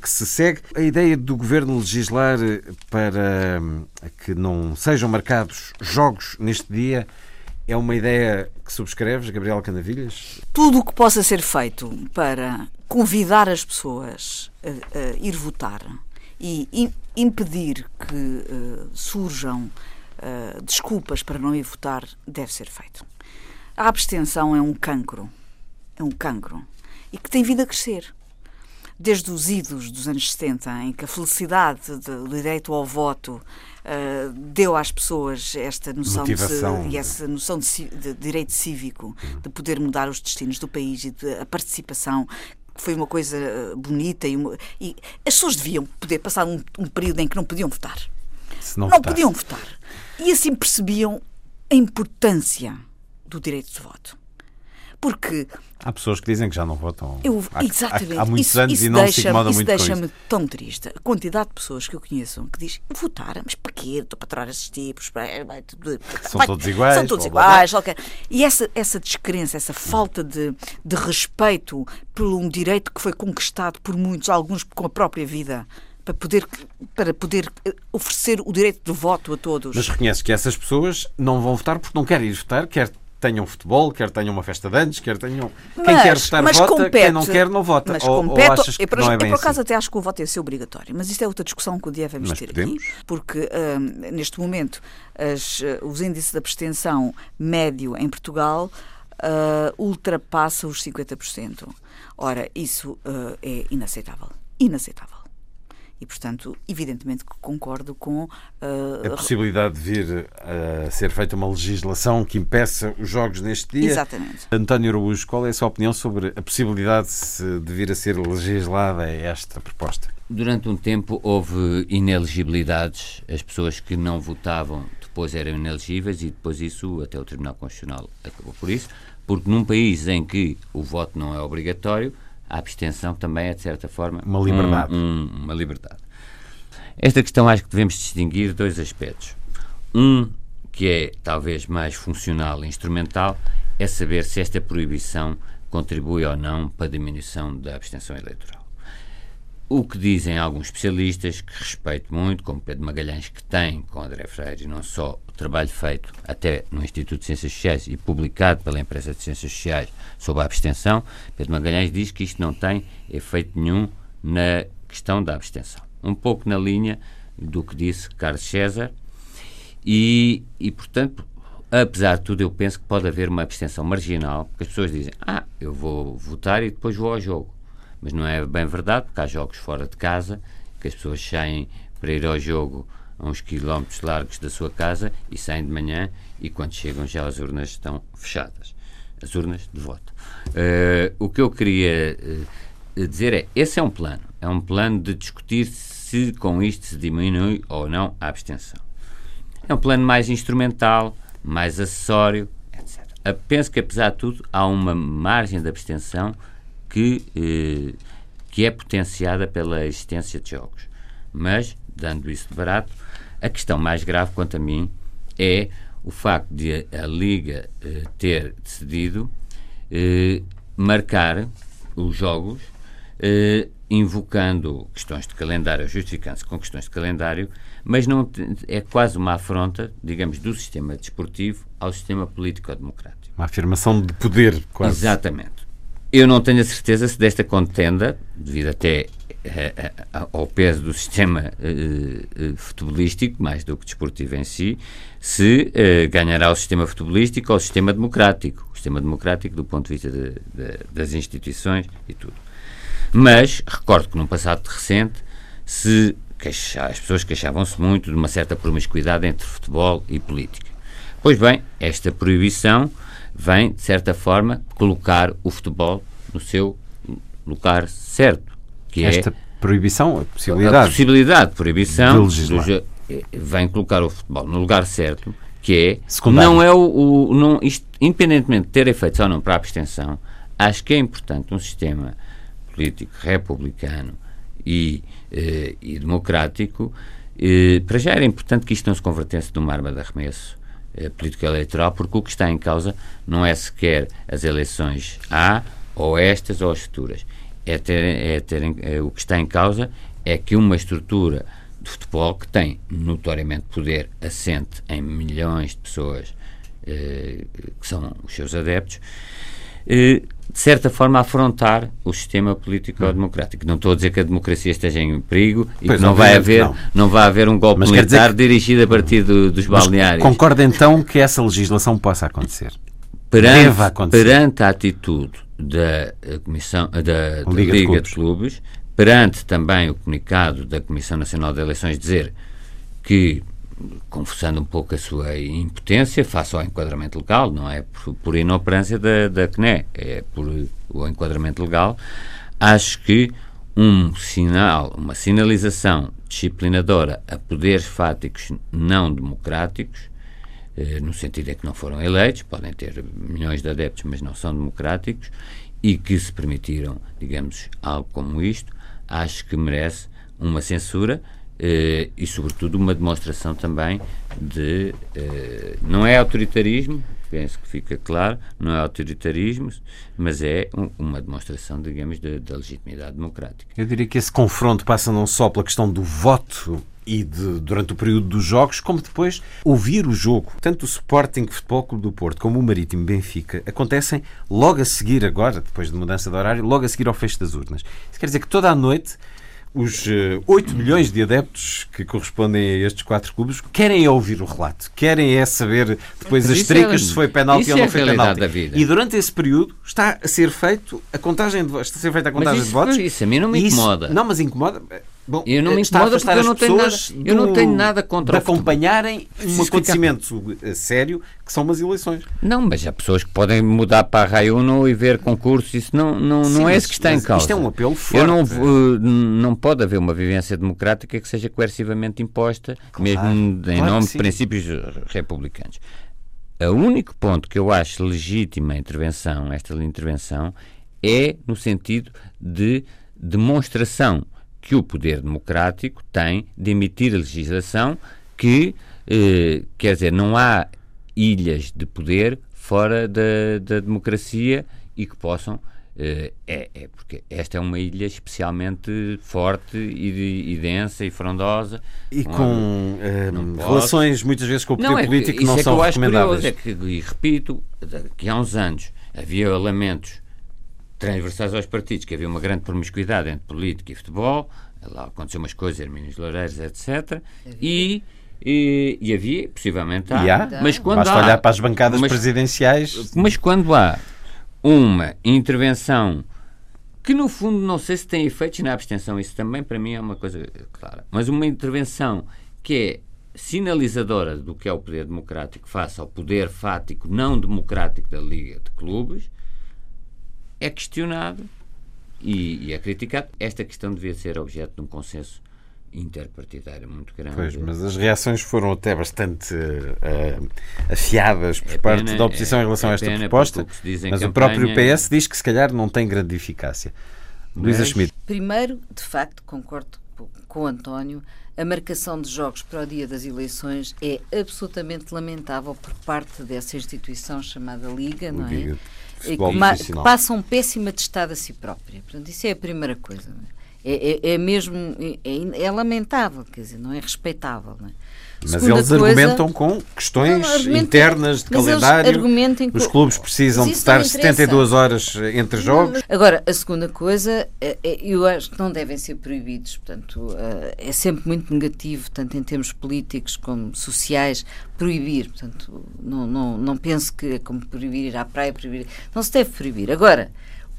que se segue. A ideia do governo legislar eh, para hum, que não sejam marcados jogos neste dia é uma ideia que subscreves, Gabriel Canavilhas? Tudo o que possa ser feito para convidar as pessoas a, a ir votar e impedir que uh, surjam uh, desculpas para não ir votar deve ser feito. A abstenção é um cancro. É um cancro. E que tem vindo a crescer desde os idos dos anos 70, em que a felicidade do direito ao voto uh, deu às pessoas esta noção de, e essa noção de, de direito cívico, uhum. de poder mudar os destinos do país e de, a participação foi uma coisa eh, bonita e, uma, e as pessoas deviam poder passar um, um, período em que não podiam votar. não, não podiam votar. E assim percebiam a importância do direito de voto. Porque. Há pessoas que dizem que já não votam. Eu, há, exatamente. Há, há muitos isso, anos isso e não deixa, se incomoda isso muito deixa-me tão triste. A quantidade de pessoas que eu conheço que diz votar, mas para quê? Estou para trás esses tipos. São vai, todos iguais. São todos iguais. Okay. E essa, essa descrença, essa falta de, de respeito por um direito que foi conquistado por muitos, alguns com a própria vida para poder, para poder eh, oferecer o direito de voto a todos. Mas reconhece que essas pessoas não vão votar porque não querem ir votar, quer tenham futebol, quer tenham uma festa de anos, quer tenham. Mas, quem quer votar vota, compete, quem não quer não vota. Mas ou, compete, ou achas que por, não é bem por acaso assim? até acho que o voto é ser obrigatório, mas isto é outra discussão que o dia vamos mas ter podemos? aqui, porque hum, neste momento as, uh, os índices de abstenção médio em Portugal uh, ultrapassa os 50%. Ora, isso uh, é inaceitável. Inaceitável. E, portanto, evidentemente que concordo com. Uh, a possibilidade de vir a ser feita uma legislação que impeça os jogos neste dia. Exatamente. António Araújo, qual é a sua opinião sobre a possibilidade de vir a ser legislada esta proposta? Durante um tempo houve ineligibilidades, as pessoas que não votavam depois eram inelegíveis e depois isso até o Tribunal Constitucional acabou por isso, porque num país em que o voto não é obrigatório, a abstenção também é, de certa forma, uma liberdade. Um, um, uma liberdade. Esta questão acho que devemos distinguir dois aspectos. Um, que é talvez mais funcional e instrumental, é saber se esta proibição contribui ou não para a diminuição da abstenção eleitoral. O que dizem alguns especialistas, que respeito muito, como Pedro Magalhães, que tem com André Freire, não só o trabalho feito até no Instituto de Ciências Sociais e publicado pela empresa de Ciências Sociais sobre a abstenção, Pedro Magalhães diz que isto não tem efeito nenhum na questão da abstenção. Um pouco na linha do que disse Carlos César, e, e portanto, apesar de tudo, eu penso que pode haver uma abstenção marginal, porque as pessoas dizem: Ah, eu vou votar e depois vou ao jogo. Mas não é bem verdade, porque há jogos fora de casa, que as pessoas saem para ir ao jogo a uns quilómetros largos da sua casa e saem de manhã e quando chegam já as urnas estão fechadas. As urnas de voto. Uh, o que eu queria uh, dizer é, esse é um plano. É um plano de discutir se com isto se diminui ou não a abstenção. É um plano mais instrumental, mais acessório, etc. Uh, penso que, apesar de tudo, há uma margem de abstenção que, eh, que é potenciada pela existência de jogos. Mas, dando isso de barato, a questão mais grave, quanto a mim, é o facto de a Liga eh, ter decidido eh, marcar os jogos eh, invocando questões de calendário, justificando-se com questões de calendário, mas não é quase uma afronta, digamos, do sistema desportivo ao sistema político-democrático. Uma afirmação de poder, quase. Exatamente. Eu não tenho a certeza se desta contenda, devido até eh, eh, ao peso do sistema uh, futebolístico, mais do que desportivo em si, se uh, ganhará o sistema futebolístico ou o sistema democrático. O sistema democrático do ponto de vista de, de, das instituições e tudo. Mas, recordo que num passado recente, se queixa, as pessoas queixavam-se muito de uma certa promiscuidade entre futebol e política. Pois bem, esta proibição vem, de certa forma, colocar o futebol no seu lugar certo. Que Esta é proibição, a possibilidade. A possibilidade de proibição de do, vem colocar o futebol no lugar certo, que é Secundário. não é o, o não, isto, independentemente de ter efeitos ou não para a abstenção, acho que é importante um sistema político republicano e, eh, e democrático. Eh, para já era importante que isto não se convertesse numa arma de arremesso eh, político-eleitoral, porque o que está em causa não é sequer as eleições A, ou estas, ou as futuras. É ter, é ter, é, o que está em causa é que uma estrutura de futebol que tem notoriamente poder assente em milhões de pessoas eh, que são os seus adeptos, de certa forma afrontar o sistema político-democrático. Não estou a dizer que a democracia esteja em perigo e pois que não vai, haver, não. não vai haver um golpe Mas militar que... dirigido a partir do, dos balneários. concorda então que essa legislação possa acontecer? Perante, acontecer. perante a atitude da Comissão da, da Liga, Liga, de, Clubes. de Clubes, perante também o comunicado da Comissão Nacional de Eleições dizer que confessando um pouco a sua impotência face ao enquadramento legal, não é? Por, por inoperância da, da CNE, é por o enquadramento legal, acho que um sinal, uma sinalização disciplinadora a poderes fáticos não democráticos, eh, no sentido é que não foram eleitos, podem ter milhões de adeptos, mas não são democráticos, e que se permitiram, digamos, algo como isto, acho que merece uma censura eh, e, sobretudo, uma demonstração também de. Eh, não é autoritarismo, penso que fica claro, não é autoritarismo, mas é um, uma demonstração, digamos, da legitimidade democrática. Eu diria que esse confronto passa não só pela questão do voto e de, durante o período dos jogos, como depois ouvir o jogo. Tanto o Sporting Futebol Clube do Porto como o Marítimo Benfica acontecem logo a seguir, agora, depois de mudança de horário, logo a seguir ao fecho das urnas. Isso quer dizer que toda a noite os uh, eh, 8 milhões de adeptos que correspondem a estes quatro clubes querem ouvir o relato, querem é saber depois as tricas é, se foi penalti ou não é foi penalti. E durante esse período está a ser feito a contagem de votos, está a ser feita a contagem isso, de votos. Isso a mim não me incomoda. Isso, não, mas incomoda. Bom, eu não me incomoda porque eu não, tenho nada, do, eu não tenho nada contra de acompanharem um acontecimento sério que são umas eleições. Não, mas há pessoas que podem mudar para a Raiuno e ver concursos, isso não, não, Sim, não é isso que está em causa. Isto é um apelo forte. Eu não, uh, não pode haver uma vivência democrática que seja coercivamente imposta, claro, mesmo claro em nome de princípios republicanos. O único ponto que eu acho legítima a intervenção, esta intervenção, é no sentido de demonstração que o poder democrático tem de emitir a legislação que, eh, quer dizer, não há ilhas de poder fora da, da democracia e que possam. Eh, é, é, porque esta é uma ilha especialmente forte e, e densa e frondosa. E com eh, relações muitas vezes com o poder não, é, político não é são que recomendáveis. Curioso, é que, e repito, que há uns anos havia lamentos transversais aos partidos, que havia uma grande promiscuidade entre política e futebol, lá aconteceu umas coisas, Hermínios Loureiros, etc. E, e, e, havia, possivelmente há, há mas quando Basta há, olhar para as bancadas mas, presidenciais. Mas quando há uma intervenção que no fundo não sei se tem efeitos na abstenção, isso também para mim é uma coisa clara, mas uma intervenção que é sinalizadora do que é o poder democrático face ao poder fático não democrático da Liga de Clubes, é questionado e, e é criticado. Esta questão devia ser objeto de um consenso interpartidário muito grande. Pois, mas as reações foram até bastante uh, afiadas por é parte pena, da oposição é, em relação é a esta proposta, mas o próprio PS diz que se calhar não tem grande eficácia. Luísa Schmidt. Primeiro, de facto, concordo com o António, a marcação de jogos para o dia das eleições é absolutamente lamentável por parte dessa instituição chamada Liga, não é? Que passa um péssimo atestado a si própria. Portanto, isso é a primeira coisa. É? é, é, é, mesmo. É, é, lamentável, quer dizer, não é respeitável. Não é? Mas eles coisa, argumentam com questões internas de calendário. Os clubes precisam de estar 72 horas entre jogos. Agora, a segunda coisa, é, é, eu acho que não devem ser proibidos. Portanto, eh, é sempre muito negativo, tanto em termos políticos como sociais, proibir. Portanto, não, não, não penso que é como proibir ir à praia, proibir. Não se deve proibir. Agora,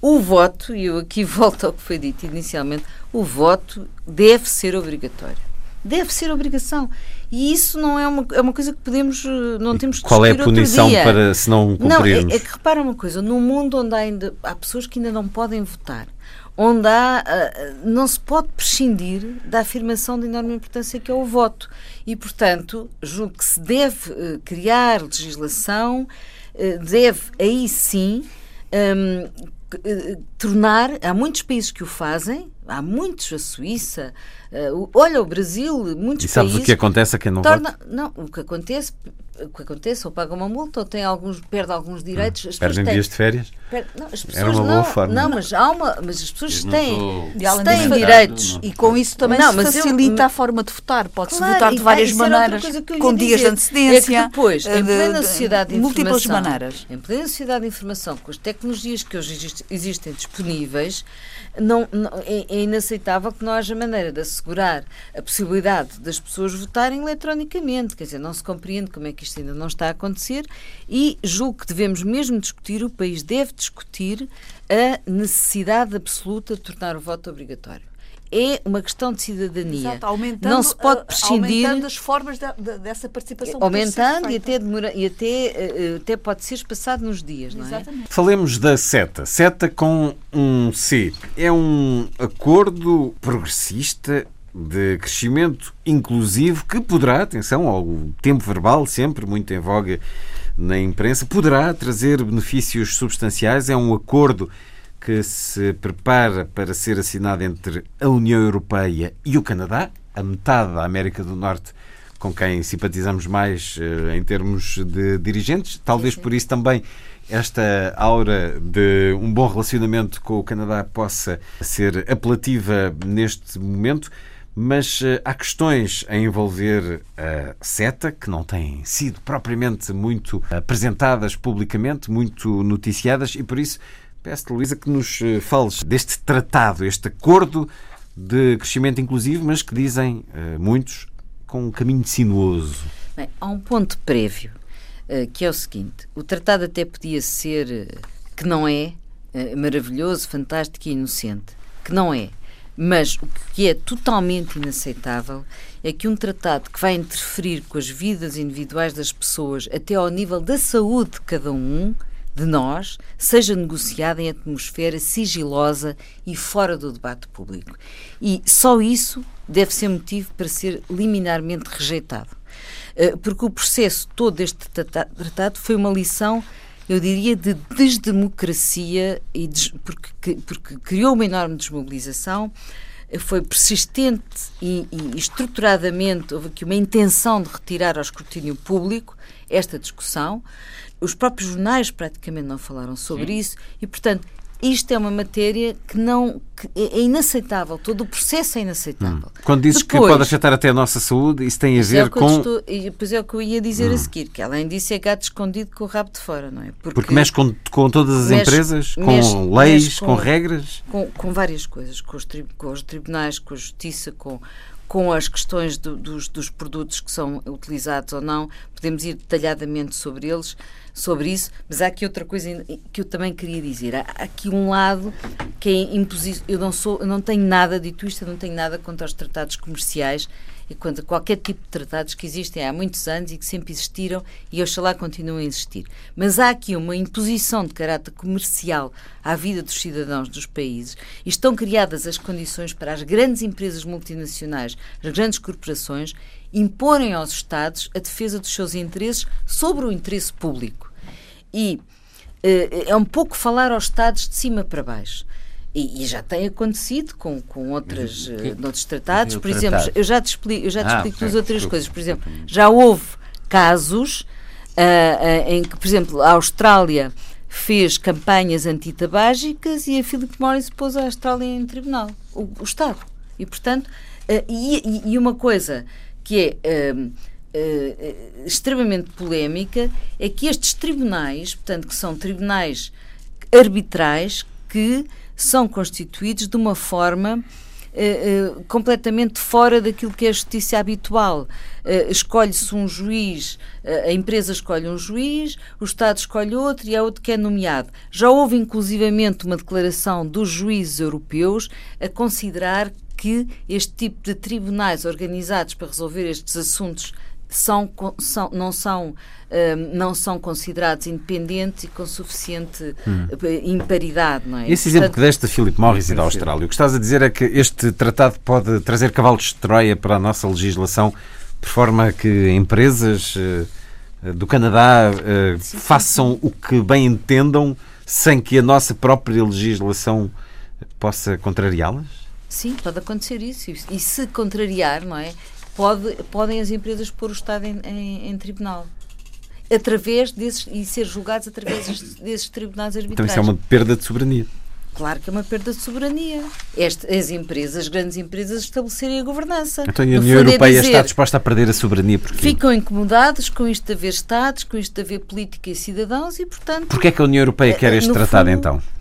o voto, e eu aqui volto ao que foi dito inicialmente, o voto deve ser obrigatório Deve ser obrigação. E isso não é uma, é uma coisa que podemos, eh, não temos que Qual é a punição para se não cumprirmos? Não, é, é que repara uma coisa, num mundo onde ainda há pessoas que ainda não podem votar, onde há, eh, não se pode prescindir da afirmação de enorme importância que é o voto. E, portanto, julgo que se deve eh, criar legislação, deve aí sim um, tornar, há muitos países que o fazem, há muitos, a Suíça, olha o Brasil, muitos e sabes países. o que acontece a quem não torna? Não, o que acontece, que acontece, ou paga uma multa, ou tem alguns, perde alguns direitos. Hum, perdem dias de férias? Per, não, as pessoas Era uma boa não, forma. Não, mas, há uma, mas as pessoas têm, têm direitos. E com isso também não, se facilita eu, a forma de votar. Pode-se claro, votar de várias maneiras, com dias de antecedência. É que depois, em plena sociedade de, de múltiplas maneiras. Em plena sociedade de informação, com as tecnologias que hoje existem disponíveis, não, não é, é, inaceitável que não haja maneira de assegurar a possibilidade das pessoas votarem eletronicamente. Quer dizer, não se compreende como é que isto ainda não está a acontecer e julgo que devemos mesmo discutir, o país deve discutir a necessidade absoluta de tornar o voto obrigatório é uma questão de cidadania. Exato, aumentando, não se pode prescindir. Aumentando as formas de, de, dessa participação. Aumentando e, até, demora, e até, eh, até pode ser espaçado nos dias, não é? Falemos da SETA. SETA com um C. É um acordo progressista de crescimento inclusivo que poderá, atenção ao tempo verbal, sempre muito em voga na imprensa, poderá trazer benefícios substanciais. É um acordo que se prepara para ser assinado entre a União Europeia e o Canadá, a metade da América do Norte com quem simpatizamos mais eh, em termos de dirigentes. Talvez por isso também esta aura de um bom relacionamento com o Canadá possa ser apelativa neste momento. Mas uh, há questões a envolver a SETA que não têm sido propriamente muito apresentadas publicamente, muito noticiadas, e por isso Peço-te, Luísa, que nos eh, fales deste tratado, este acordo de crescimento inclusivo, mas que dizem uh, muitos com um caminho sinuoso. Bem, há um ponto prévio, que é o seguinte: o tratado até podia ser, que não é, maravilhoso, fantástico e inocente, que não é. Mas o que é totalmente inaceitável é que um tratado que vai interferir com as vidas individuais das pessoas até ao nível da saúde de cada um de nós seja negociada em atmosfera sigilosa e fora do debate público. E só isso deve ser motivo para ser liminarmente rejeitado. Eh, porque o processo todo deste tratado foi uma lição, eu diria, de desdemocracia, e des, porque, porque criou uma enorme desmobilização, foi persistente e, e, estruturadamente houve aqui uma intenção de retirar ao escrutínio público esta discussão. Os próprios jornais praticamente não falaram sobre Sim. isso e, portanto, isto é uma matéria que não que é inaceitável, todo o processo é inaceitável. Hum. Quando dizes Depois, que pode afetar até a nossa saúde, isso tem a ver é com. Estou, depois é o que eu ia dizer hum. a seguir, que além disso é gato escondido com o rabo de fora, não é? Porque, Porque mexe com, com todas as mexe, empresas, com mexe, leis, mexe com, com, regras? Com, com várias coisas, com os, tri, com os tribunais, com a justiça, com, com as questões do, dos, dos produtos que são utilizados ou não, podemos ir detalhadamente sobre eles, sobre isso, mas há aqui outra coisa que eu também queria dizer. Há aqui um lado que é imposição. Eu não sou, eu não tenho nada, dito isto, eu não tenho nada contra os tratados comerciais e contra qualquer tipo de tratados que existem há muitos anos e que sempre existiram e oxalá continuem a existir. Mas há aqui uma imposição de caráter comercial à vida dos cidadãos dos países e estão criadas as condições para as grandes empresas multinacionais, as grandes corporações, imporem aos Estados a defesa dos seus interesses sobre o interesse público. E uh, é um pouco falar aos Estados de cima para baixo. E, e, já tem acontecido com, com outras, uh, outros tratados. Por exemplo, eu já te explico, eu já te ah, explico duas outras coisas. Por exemplo, já houve casos uh, uh, em que, por exemplo, a Austrália fez campanhas antitabágicas e a Philip Morris pôs a Austrália em tribunal, o, o Estado. E, portanto, e, e, uma coisa que é extremamente polémica é que estes tribunais, portanto, que são tribunais arbitrais, que são constituídos de uma forma uh, uh, completamente fora daquilo que é a justiça habitual. Uh, escolhe-se um juiz, a empresa escolhe um juiz, o Estado escolhe outro e é outro que é nomeado. Já houve inclusivamente uma declaração dos juízes europeus a considerar que este tipo de tribunais organizados para resolver estes assuntos são, são, não, são, uh, não são considerados independentes e com suficiente hum. imparidade. Não é? Esse exemplo que deste de Philip Morris e da Austrália, o que estás a dizer é que este tratado pode trazer cavalos de Troia para a nossa legislação, de forma que empresas uh, do Canadá uh, sim, façam sim. o que bem entendam sem que a nossa própria legislação possa contrariá-las? Sim, pode acontecer isso. E se contrariar, não é? Pode, podem as empresas pôr o Estado em, em, em tribunal através desses e ser julgados através desses tribunais arbitrais. Então isso é uma perda de soberania. Claro que é uma perda de soberania. Este, as empresas, as grandes empresas, estabelecerem a governança. Então e a União é Europeia é dizer, está disposta a perder a soberania porquê? Ficam incomodados com isto de haver Estados, com isto de haver política e cidadãos e, portanto... Porquê é que a União Europeia quer este tratado, fundo, então?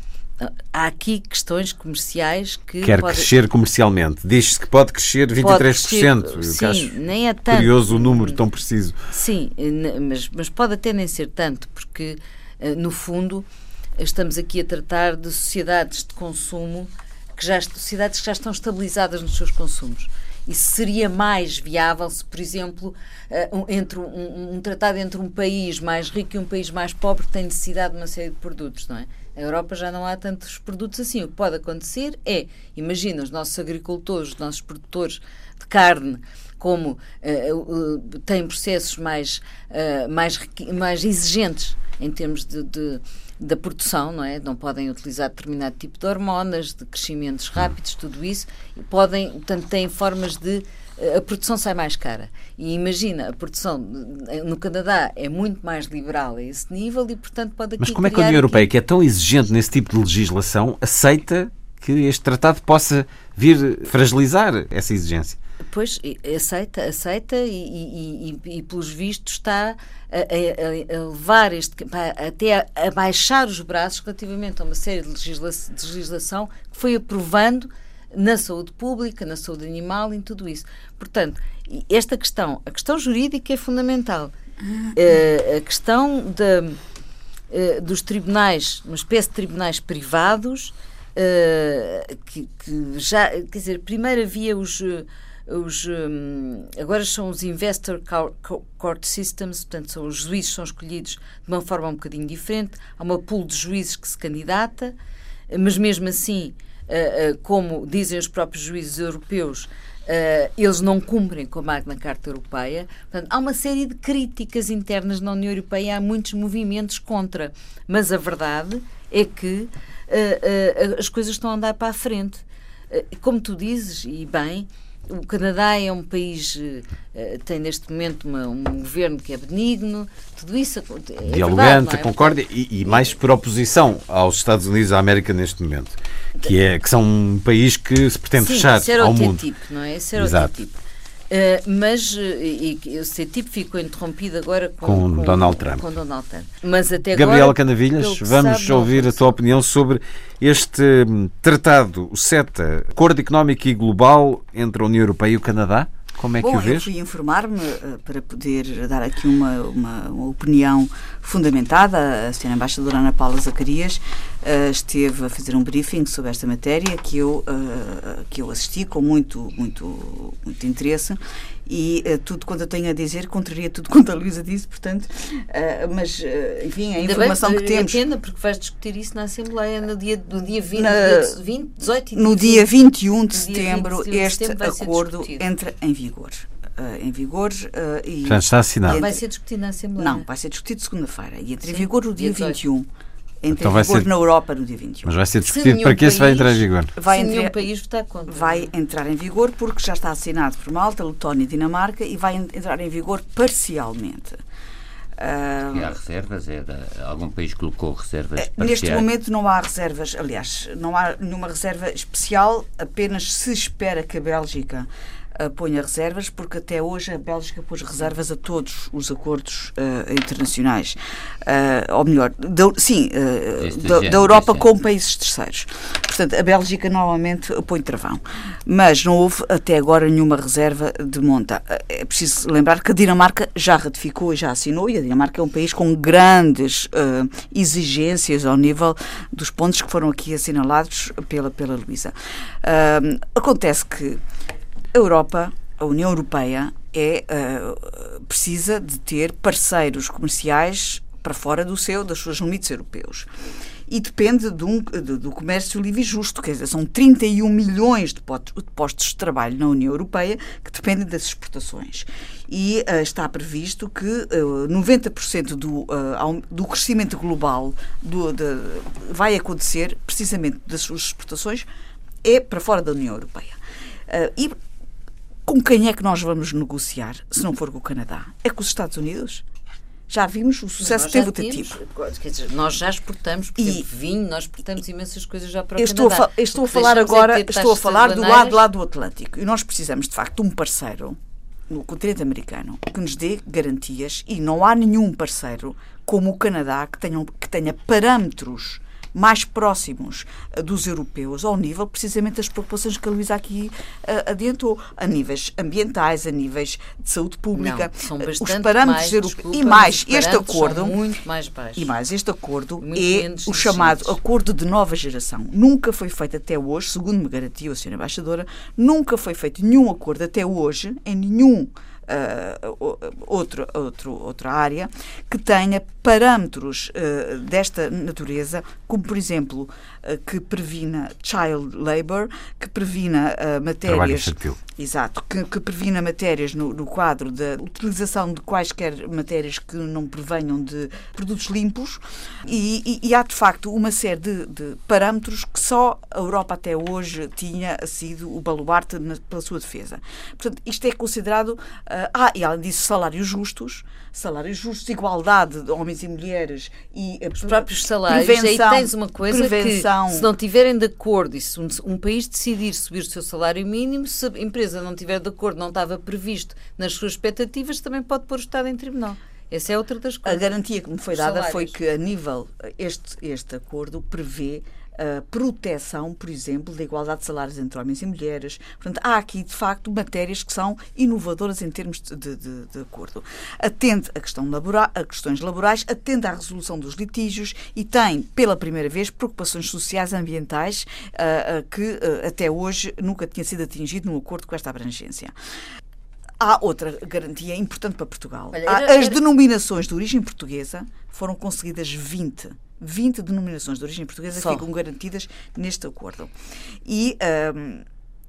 Há aqui questões comerciais que. Quer pode... crescer comercialmente. Diz-se que pode crescer 23%. Pode crescer, sim, nem é tanto. Curioso o número tão preciso. Sim, mas, mas pode até nem ser tanto, porque, eh, no fundo, estamos aqui a tratar de sociedades de consumo, que já, sociedades que já estão estabilizadas nos seus consumos. Isso seria mais viável se, por exemplo, eh, um, entre um, um, tratado entre um país mais rico e um país mais pobre que tem necessidade de uma série de produtos, não é? A Europa já não há tantos produtos assim. O que pode acontecer é, imagina, os nossos agricultores, os nossos produtores de carne, como uh, uh, têm processos mais, uh, mais, mais exigentes em termos de, de, da produção, não é? Não podem utilizar determinado tipo de hormonas, de crescimentos rápidos, tudo isso. Podem, portanto, têm formas de a produção sai mais cara. E imagina, a produção no Canadá é muito mais liberal a esse nível e, portanto, pode aqui Mas como é que a União Europeia, que é tão exigente nesse tipo de legislação, aceita que este tratado possa vir fragilizar essa exigência? Pois, aceita, aceita e, e, e, e pelos vistos está a, a, a levar este, até a, baixar os braços relativamente a uma série de, legisla, de legislação que foi aprovando na saúde pública, na saúde animal, em tudo isso. Portanto, esta questão, a questão jurídica é fundamental. Uh, a questão de, uh, dos tribunais, uma espécie de tribunais privados, uh, que, que, já, quer dizer, primeiro havia os. os um, agora são os Investor Court Systems, portanto, são os juízes são escolhidos de uma forma um bocadinho diferente. Há uma pool de juízes que se candidata, mas mesmo assim como dizem os próprios juízes europeus, Uh, eles não cumprem com a Magna Carta Europeia. Portanto, há uma série de críticas internas na União Europeia, há muitos movimentos contra. Mas a verdade é que as coisas estão a andar para a frente. como tu dizes, e bem, o Canadá é um país, tem neste momento uma, um governo que é benigno, tudo isso é Dialogante, verdade, é? concórdia e, e mais por oposição aos Estados Unidos da América neste momento que, é, que são um país que se pretende Sim, fechar ser ao mundo. Tipo, não é? Ser Exato. tipo. Uh, mas uh, e, esse tipo ficou interrompido agora com, com, com, Donald Trump. Com Donald Trump. Mas até Gabriela agora, Canavilhas, vamos sabe, ouvir a tua opinião sobre este hum, tratado, o CETA, Acordo Económico e Global entre a União Europeia e o Canadá. Como é Bom, que o vês? Eu fui informar-me uh, para poder dar aqui uma, uma, uma, opinião fundamentada. A senhora embaixadora Ana Paula Zacarias uh, esteve a fazer um briefing sobre esta matéria que eu, uh, que eu assisti com muito, muito, muito interesse e uh, tudo quanto eu tenho a dizer contraria tudo quanto a Luísa disse, portanto, uh, mas, uh, enfim, a informação bem, que temos... pena, porque vais discutir isso na Assembleia no dia, no dia 20, na, 20 18 e No dia 21 de setembro, 21 de este setembro acordo entra em vigor. Uh, em vigor uh, e já está assinado. vai ser discutido na Assembleia? Não, vai ser discutido segunda-feira e entra Sim, em vigor o dia, dia 21 entra então em vigor ser... na Europa no dia 21. Mas vai ser discutido para que isso vai entrar em vigor? Vai se nenhum país votar contra. Vai entrar em vigor porque já está assinado por Malta, Letónia e Dinamarca e vai entrar em vigor parcialmente. Uh, e há reservas? É da, algum país colocou reservas uh, Neste momento não há reservas, aliás, não há nenhuma reserva especial, apenas se espera que a Bélgica uh, ponha reservas, porque até hoje a Bélgica pôs reservas a todos os acordos uh, internacionais. Uh, ou melhor, da, sim, da, da, Europa com países terceiros. portanto, a Bélgica normalmente põe travão. Mas não houve até agora nenhuma reserva de monta. É preciso lembrar que a Dinamarca já ratificou e já assinou, e a Dinamarca é um país com grandes exigências ao nível dos pontos que foram aqui assinalados pela, pela Luísa. Acontece que a Europa, a União Europeia, é, uh, precisa de ter parceiros comerciais para fora do seu, dos seus limites europeus e depende de um, de, do comércio livre e justo, quer dizer, são 31 milhões de postos de trabalho na União Europeia que dependem das exportações. E uh, está previsto que uh, 90% do, uh, do crescimento global do, de, vai acontecer precisamente das suas exportações é para fora da União Europeia. E com quem é que nós vamos negociar, se não for com o Canadá? É com os Estados Unidos? Já vimos o sucesso que teve o TTIP. Quer dizer, nós já exportamos, por e, exemplo, vinho, nós exportamos imensas coisas já para o estou Canadá. A, estou a falar agora, estou a falar do lado, lado do Atlântico. E nós precisamos, de facto, de um parceiro no continente americano que nos dê garantias e não há nenhum parceiro como o Canadá que tenha, que tenha parâmetros mais próximos eh, dos europeus ao nível precisamente das preocupações que a Luísa aqui uh, adiantou, a níveis ambientais, a níveis de saúde pública, Não, são bastante os parâmetros mais, europeus. E mais, este acordo. Muito mais baixos. E mais, este acordo é o chamado acordo de nova geração. Nunca foi feito até hoje, segundo me garantiu a senhora embaixadora, nunca foi feito nenhum acordo até hoje, em nenhum uh, outro, outro, outra área que tenha parâmetros uh, desta natureza, como por exemplo que previna child labor, que previna matérias. Exato, que, que previna matérias no, no, quadro da utilização de quaisquer matérias que não provenham de produtos limpos e, e, e há de facto uma série de, de, parâmetros que só a Europa até hoje tinha sido o baluarte na, pela sua defesa. Portanto, isto é considerado Uh, ah, e além disso, salários justos, salários justos, igualdade de homens e mulheres e uh, os próprios salários. Prevenção, aí tens uma coisa prevenção. que, se não tiverem de acordo, e se um, um, país decidir subir o seu salário mínimo, se a empresa não tiver de acordo, não estava previsto nas suas expectativas, também pode pôr o Estado em tribunal. Essa é outra das coisas. A garantia que me foi dada foi que, a nível, este, este acordo prevê a proteção, por exemplo, da igualdade de salários entre homens e mulheres. Portanto, há aqui, de facto, matérias que são inovadoras em termos de, de, de acordo. Atende a, questão labora, a questões laborais, atende à resolução dos litígios e tem, pela primeira vez, preocupações sociais e ambientais uh, uh, que uh, até hoje nunca tinha sido atingido num acordo com esta abrangência. Há outra garantia importante para Portugal. Olha, era, As denominações de origem portuguesa foram conseguidas 20 20 denominações de origem portuguesa Só. ficam garantidas neste acordo. E um,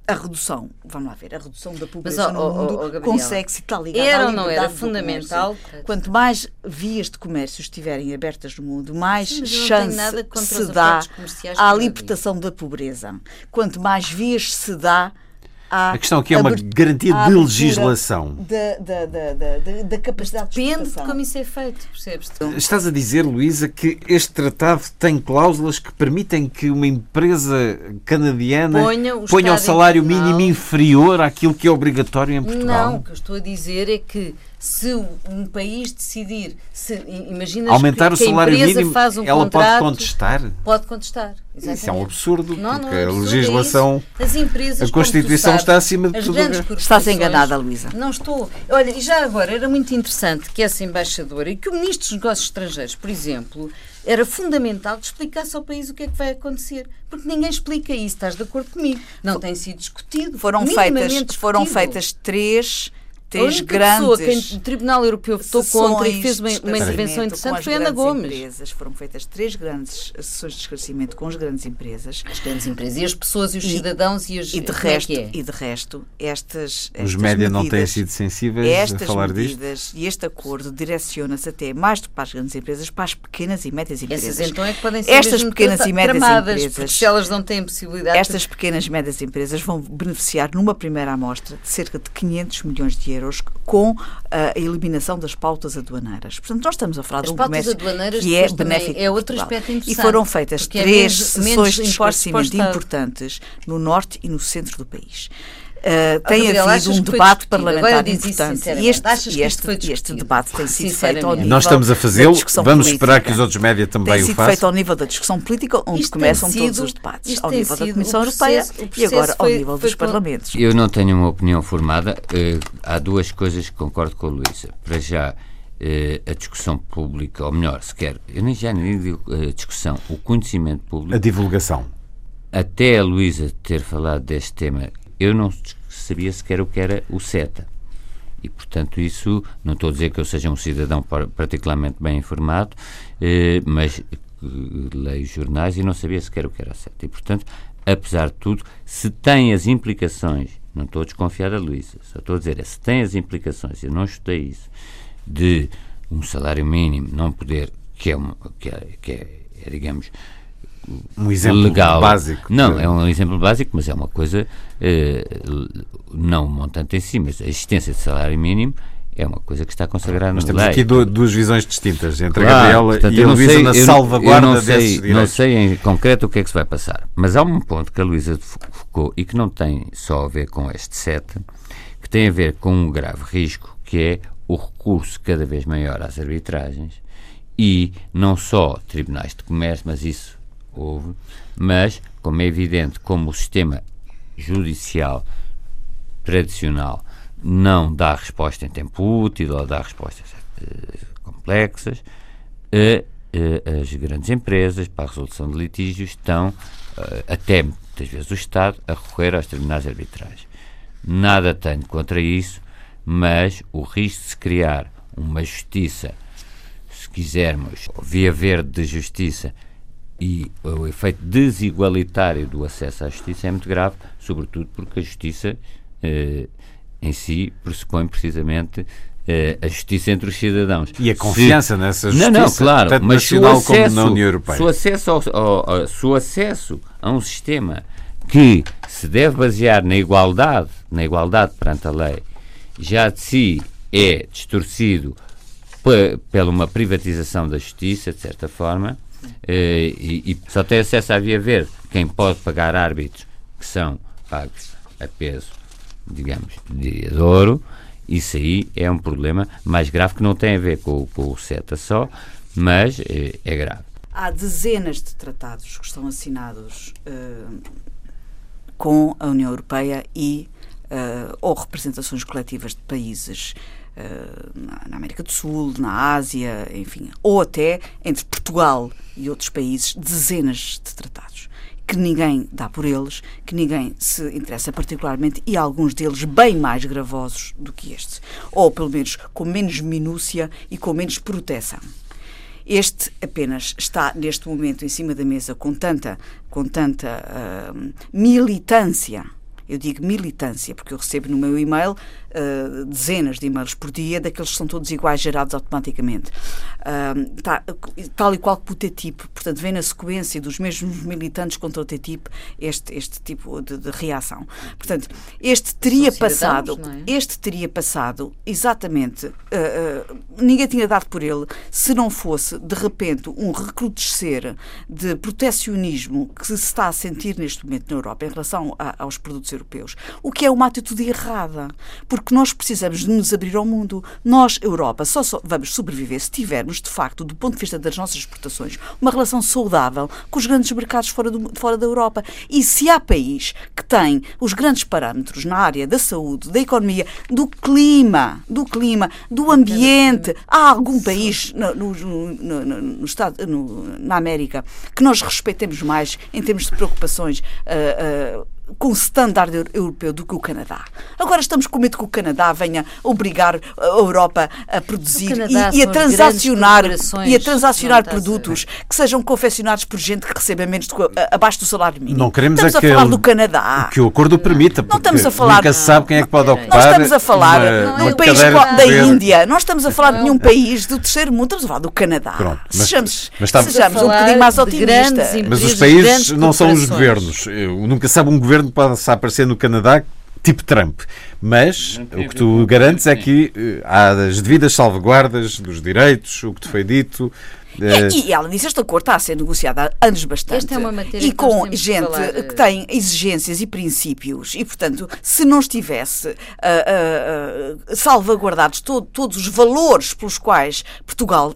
a redução, vamos lá ver, a redução da pobreza Mas, no oh, mundo oh, oh, consegue-se estar ligada Era ou não era fundamental? Quanto mais vias de comércio estiverem abertas no mundo, mais Sim, chance se dá à libertação da pobreza. Quanto mais vias se dá a questão aqui é uma garantia de legislação. Da, da, da, da, capacidade Depende de, de como isso é feito, percebes? Estás a dizer, Luísa, que este tratado tem cláusulas que permitem que uma empresa canadiana ponha o, ponha o salário mínimo inferior àquilo que é obrigatório em Portugal? Não, o que eu estou a dizer é que se um país decidir, se, imagina aumentar que, o salário mínimo, faz um ela contrato, pode contestar? Pode contestar. Exatamente. Isso é um absurdo, não, porque não é absurdo, a legislação, é As empresas, a Constituição sabes, está acima de tudo. Estás enganada, Luísa. Não estou. Olha, e já agora, era muito interessante que essa embaixadora e que o Ministro dos Negócios Estrangeiros, por exemplo, era fundamental que explicasse ao país o que é que vai acontecer. Porque ninguém explica isso, estás de acordo comigo. Não tem sido discutido. Foram feitas, discutido. foram feitas três três grandes. Pessoa que o Tribunal Europeu votou contra e fez uma, uma intervenção interessante foi Ana Gomes. Empresas. Foram feitas três grandes sessões de esclarecimento com as grandes empresas. As grandes empresas e as pessoas e os cidadãos e as. E de, é resto, é é? e de resto, estas. estas os média não têm sido sensíveis a falar medidas, disto. E este acordo direciona-se até mais do que para as grandes empresas, para as pequenas e médias empresas. Essas então é que podem ser estas pequenas e médias tramadas, empresas. Se elas não têm possibilidade. Estas de... pequenas e médias empresas vão beneficiar numa primeira amostra de cerca de 500 milhões de euros com a eliminação das pautas aduaneiras. Portanto, nós estamos a falar As de um comércio que é benéfico. É outro aspecto. E foram feitas é três é menos, sessões menos de esclarecimento importantes no norte e no centro do país. Uh, tem Gabriel, havido um debate parlamentar importante. E este, este, este debate tem sido feito ao nível Nós estamos a fazê-lo, vamos política. esperar que os outros médias também tem o façam. Tem sido feito ao nível da discussão política, onde isto começam sido, todos os debates, ao nível da Comissão Europeia e agora ao nível dos parlamentos. Eu não tenho uma opinião formada. Uh, há duas coisas que concordo com a Luísa. Para já, Uh, a discussão pública, ou melhor, sequer, eu nem já nem digo a uh, discussão, o conhecimento público. A divulgação. Até a Luísa ter falado deste tema, eu não sabia sequer o que era o CETA. E, portanto, isso, não estou a dizer que eu seja um cidadão particularmente bem informado, uh, mas leio jornais e não sabia sequer o que era o CETA. E, portanto, apesar de tudo, se tem as implicações, não estou a desconfiar da Luísa, só estou a dizer, é, se tem as implicações, eu não estudei isso, de um salário mínimo não poder, que é, uma, que é, que é, é digamos, um exemplo legal. básico. Não, é um exemplo básico, mas é uma coisa, eh, não um montante em si, mas a existência de salário mínimo é uma coisa que está consagrada Mas temos lei. aqui duas visões distintas entre claro, a Gabriela portanto, e a Luísa na salvaguarda eu não sei, desses direitos. Não sei em concreto o que é que se vai passar, mas há um ponto que a Luísa focou e que não tem só a ver com este sete, que tem a ver com um grave risco, que é o recurso cada vez maior às arbitragens e não só tribunais de comércio, mas isso houve, mas, como é evidente, como o sistema judicial tradicional não dá resposta em tempo útil ou dá respostas uh, complexas, uh, uh, as grandes empresas, para a resolução de litígios, estão, até muitas vezes o Estado, a recorrer aos tribunais de arbitragem. Nada tenho contra isso, mas o risco de se criar uma justiça, se quisermos, via verde de justiça, e o efeito desigualitário do acesso à justiça é muito grave, sobretudo porque a justiça eh, em si pressupõe precisamente eh, a justiça entre os cidadãos. E a confiança se, nessa justiça, não, não, claro, tanto mas nacional acesso, como na União Europeia. Se o acesso, ao, ao, ao, se o acesso a um sistema que se deve basear na igualdade, na igualdade perante a lei, já de si é distorcido pela uma privatização da justiça, de certa forma, e, e, só tem acesso à via verde quem pode pagar árbitros que são pagos a peso, digamos, de ouro. Isso aí é um problema mais grave que não tem a ver com, com o CETA só, mas é, é grave. Há dezenas de tratados que estão assinados uh, com a União Europeia e uh, ou representações coletivas de países na América do Sul, na Ásia, enfim, ou até entre Portugal e outros países, dezenas de tratados que ninguém dá por eles, que ninguém se interessa particularmente e alguns deles bem mais gravosos do que este, ou pelo menos com menos minúcia e com menos proteção. Este apenas está neste momento em cima da mesa com tanta, com tanta uh, militância eu digo militância, porque eu recebo no meu e-mail uh, dezenas de e-mails por dia, daqueles que são todos iguais, gerados automaticamente. Uh, tá, tal e qual que o TTIP, portanto, vem na sequência dos mesmos militantes contra o TTIP este, este tipo de, de reação. Portanto, este teria passado, é? este teria passado exatamente, uh, ninguém tinha dado por ele, se não fosse, de repente, um recrudescer de protecionismo que se está a sentir neste momento na Europa em relação a, aos produtos europeus, o que é uma atitude errada, porque nós precisamos de nos abrir ao mundo. Nós, Europa, só, só vamos sobreviver se tivermos, de facto, do ponto de vista das nossas exportações, uma relação saudável com os grandes mercados fora, do, fora da Europa. E se há país que tem os grandes parâmetros na área da saúde, da economia, do clima, do clima, do ambiente, há algum país no, no, no, no estado, na América que nós respeitemos mais em termos de preocupações uh, uh, com o standard europeu do que o Canadá. Agora estamos com medo que o Canadá venha obrigar a Europa a produzir e, e, a transacionar e a transacionar produtos que sejam confeccionados por gente que receba menos do, abaixo do salário mínimo. Não queremos estamos a falar do Canadá. Que o acordo permita, porque não estamos a falar, nunca se sabe quem é que pode ocupar. Nós estamos a falar de um país da Índia. Nós estamos a falar de nenhum país do terceiro mundo. Estamos a falar do Canadá. Pronto, mas, sejamos, mas sejamos um bocadinho mais otimistas. Mas os países não são os governos. Eu nunca sabe um governo governo possa aparecer no Canadá tipo Trump. Mas o que tu garantes é que uh, há as devidas salvaguardas dos direitos, o que te foi dito. É, e, e ela disse: este acordo está a ser negociado há anos bastante. Esta é uma matéria e com gente que, que tem exigências e princípios. E, portanto, se não estivesse uh, uh, uh, salvaguardados todo, todos os valores pelos quais Portugal,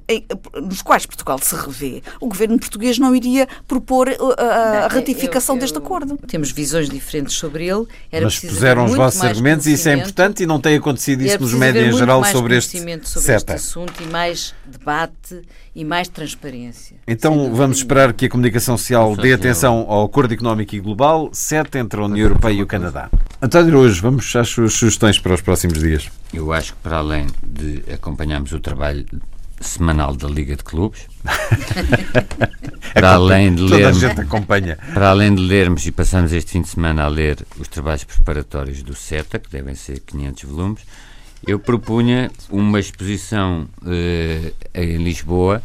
nos quais Portugal se revê, o governo português não iria propor a, a ratificação eu, eu, deste acordo. Temos visões diferentes sobre ele. Era Mas puseram os vossos argumentos e isso é importante e não tem acontecido isso nos médias em geral sobre este, sobre este assunto e mais debate e mais transparência. Então vamos esperar que a comunicação social dê atenção ao acordo económico e global, CETA entre a União Europeia e o Canadá. António, hoje vamos às suas sugestões para os próximos dias. Eu acho que para além de acompanharmos o trabalho semanal da Liga de Clubes. para além de lermos, acompanha. Para além de lermos e passamos este fim de semana a ler os trabalhos preparatórios do CETA, que devem ser 500 volumes, eu propunha uma exposição uh, em Lisboa,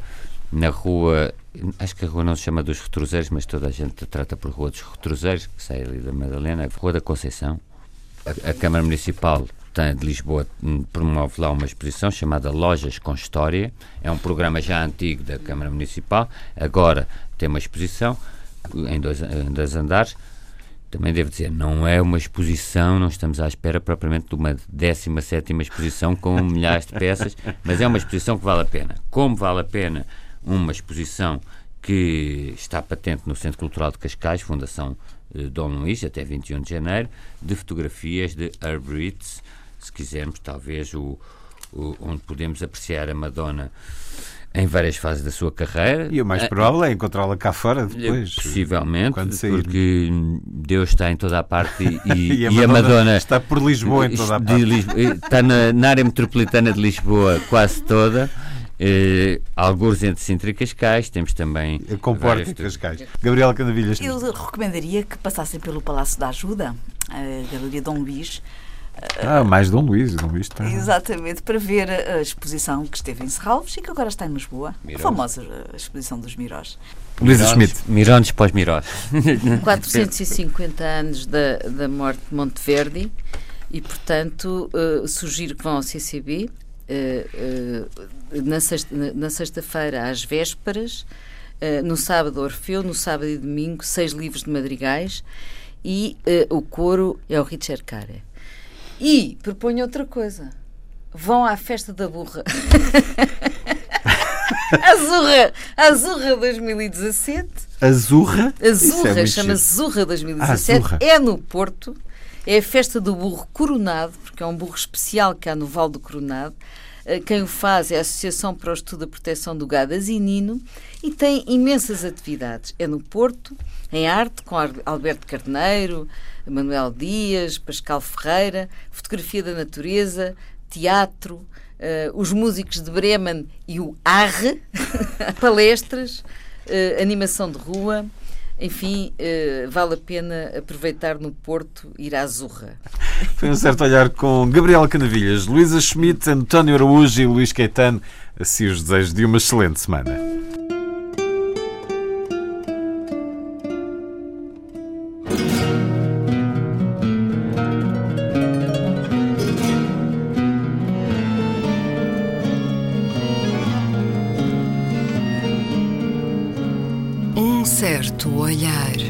na rua. Acho que a rua não se chama dos Retroseiros, mas toda a gente trata por Rua dos Retroseiros, que sai ali da Madalena, Rua da Conceição. A, a Câmara Municipal de Lisboa promove lá uma exposição chamada Lojas com História. É um programa já antigo da Câmara Municipal. Agora tem uma exposição em dois, em dois andares também devo dizer, não é uma exposição, não estamos à espera propriamente de uma 17 exposição com milhares de peças, mas é uma exposição que vale a pena. Como vale a pena uma exposição que está patente no Centro Cultural de Cascais, Fundação eh, Dom Luís, até 21 de janeiro, de fotografias de Herb Ritz, se quisermos, talvez o, o onde podemos apreciar a Madonna em várias fases da sua carreira. E o mais provável é encontrá-la cá fora depois. Possivelmente, porque Deus está em toda a parte e, e, a, e a, Madonna está por Lisboa em toda a parte. está na, na, área metropolitana de Lisboa quase toda. Eh, alguns entre Sintra e Cascais, temos também. Comporta Cascais. Gabriela Canavilhas. Eu recomendaria que passassem pelo Palácio da Ajuda, a Galeria Dom Luís ah, mais Dom Luís, Dom Luís está... Exatamente, para ver a exposição que esteve em Serralves e que agora está em Lisboa, Mirós. a famosa eh, exposição dos Mirós. Luísa Schmidt. Mirones pós-Mirós. 450 anos da, da morte de Monteverdi e, portanto, uh, sugiro que vão ao CCB uh, uh, na sexta-feira, sexta às vésperas, no sábado Orfeu, no sábado e domingo, seis livros de madrigais e o coro é o Richard Care. E proponho outra coisa. Vão à festa da burra. Azurra, Azurra 2017. Azurra? Azurra, é chama-se Zurra 2017. Azurra. É no Porto. É a festa do burro coronado, porque é um burro especial que há no Val do Coronado. Eh, quem o faz é a Associação para o Estudo da Proteção do Gado Azinino e tem imensas atividades. É no Porto, em arte, com Alberto Carneiro, Manuel Dias, Pascal Ferreira, fotografia da natureza, teatro, uh, os músicos de Bremen e o Arre, palestras, uh, animação de rua. Enfim, uh, vale a pena aproveitar no Porto, ir à Zurra. Foi um certo olhar com Gabriel Canavilhas, Luísa Schmidt, António Araújo e Luís Caetano. Assim os desejos de uma excelente semana. Olhar.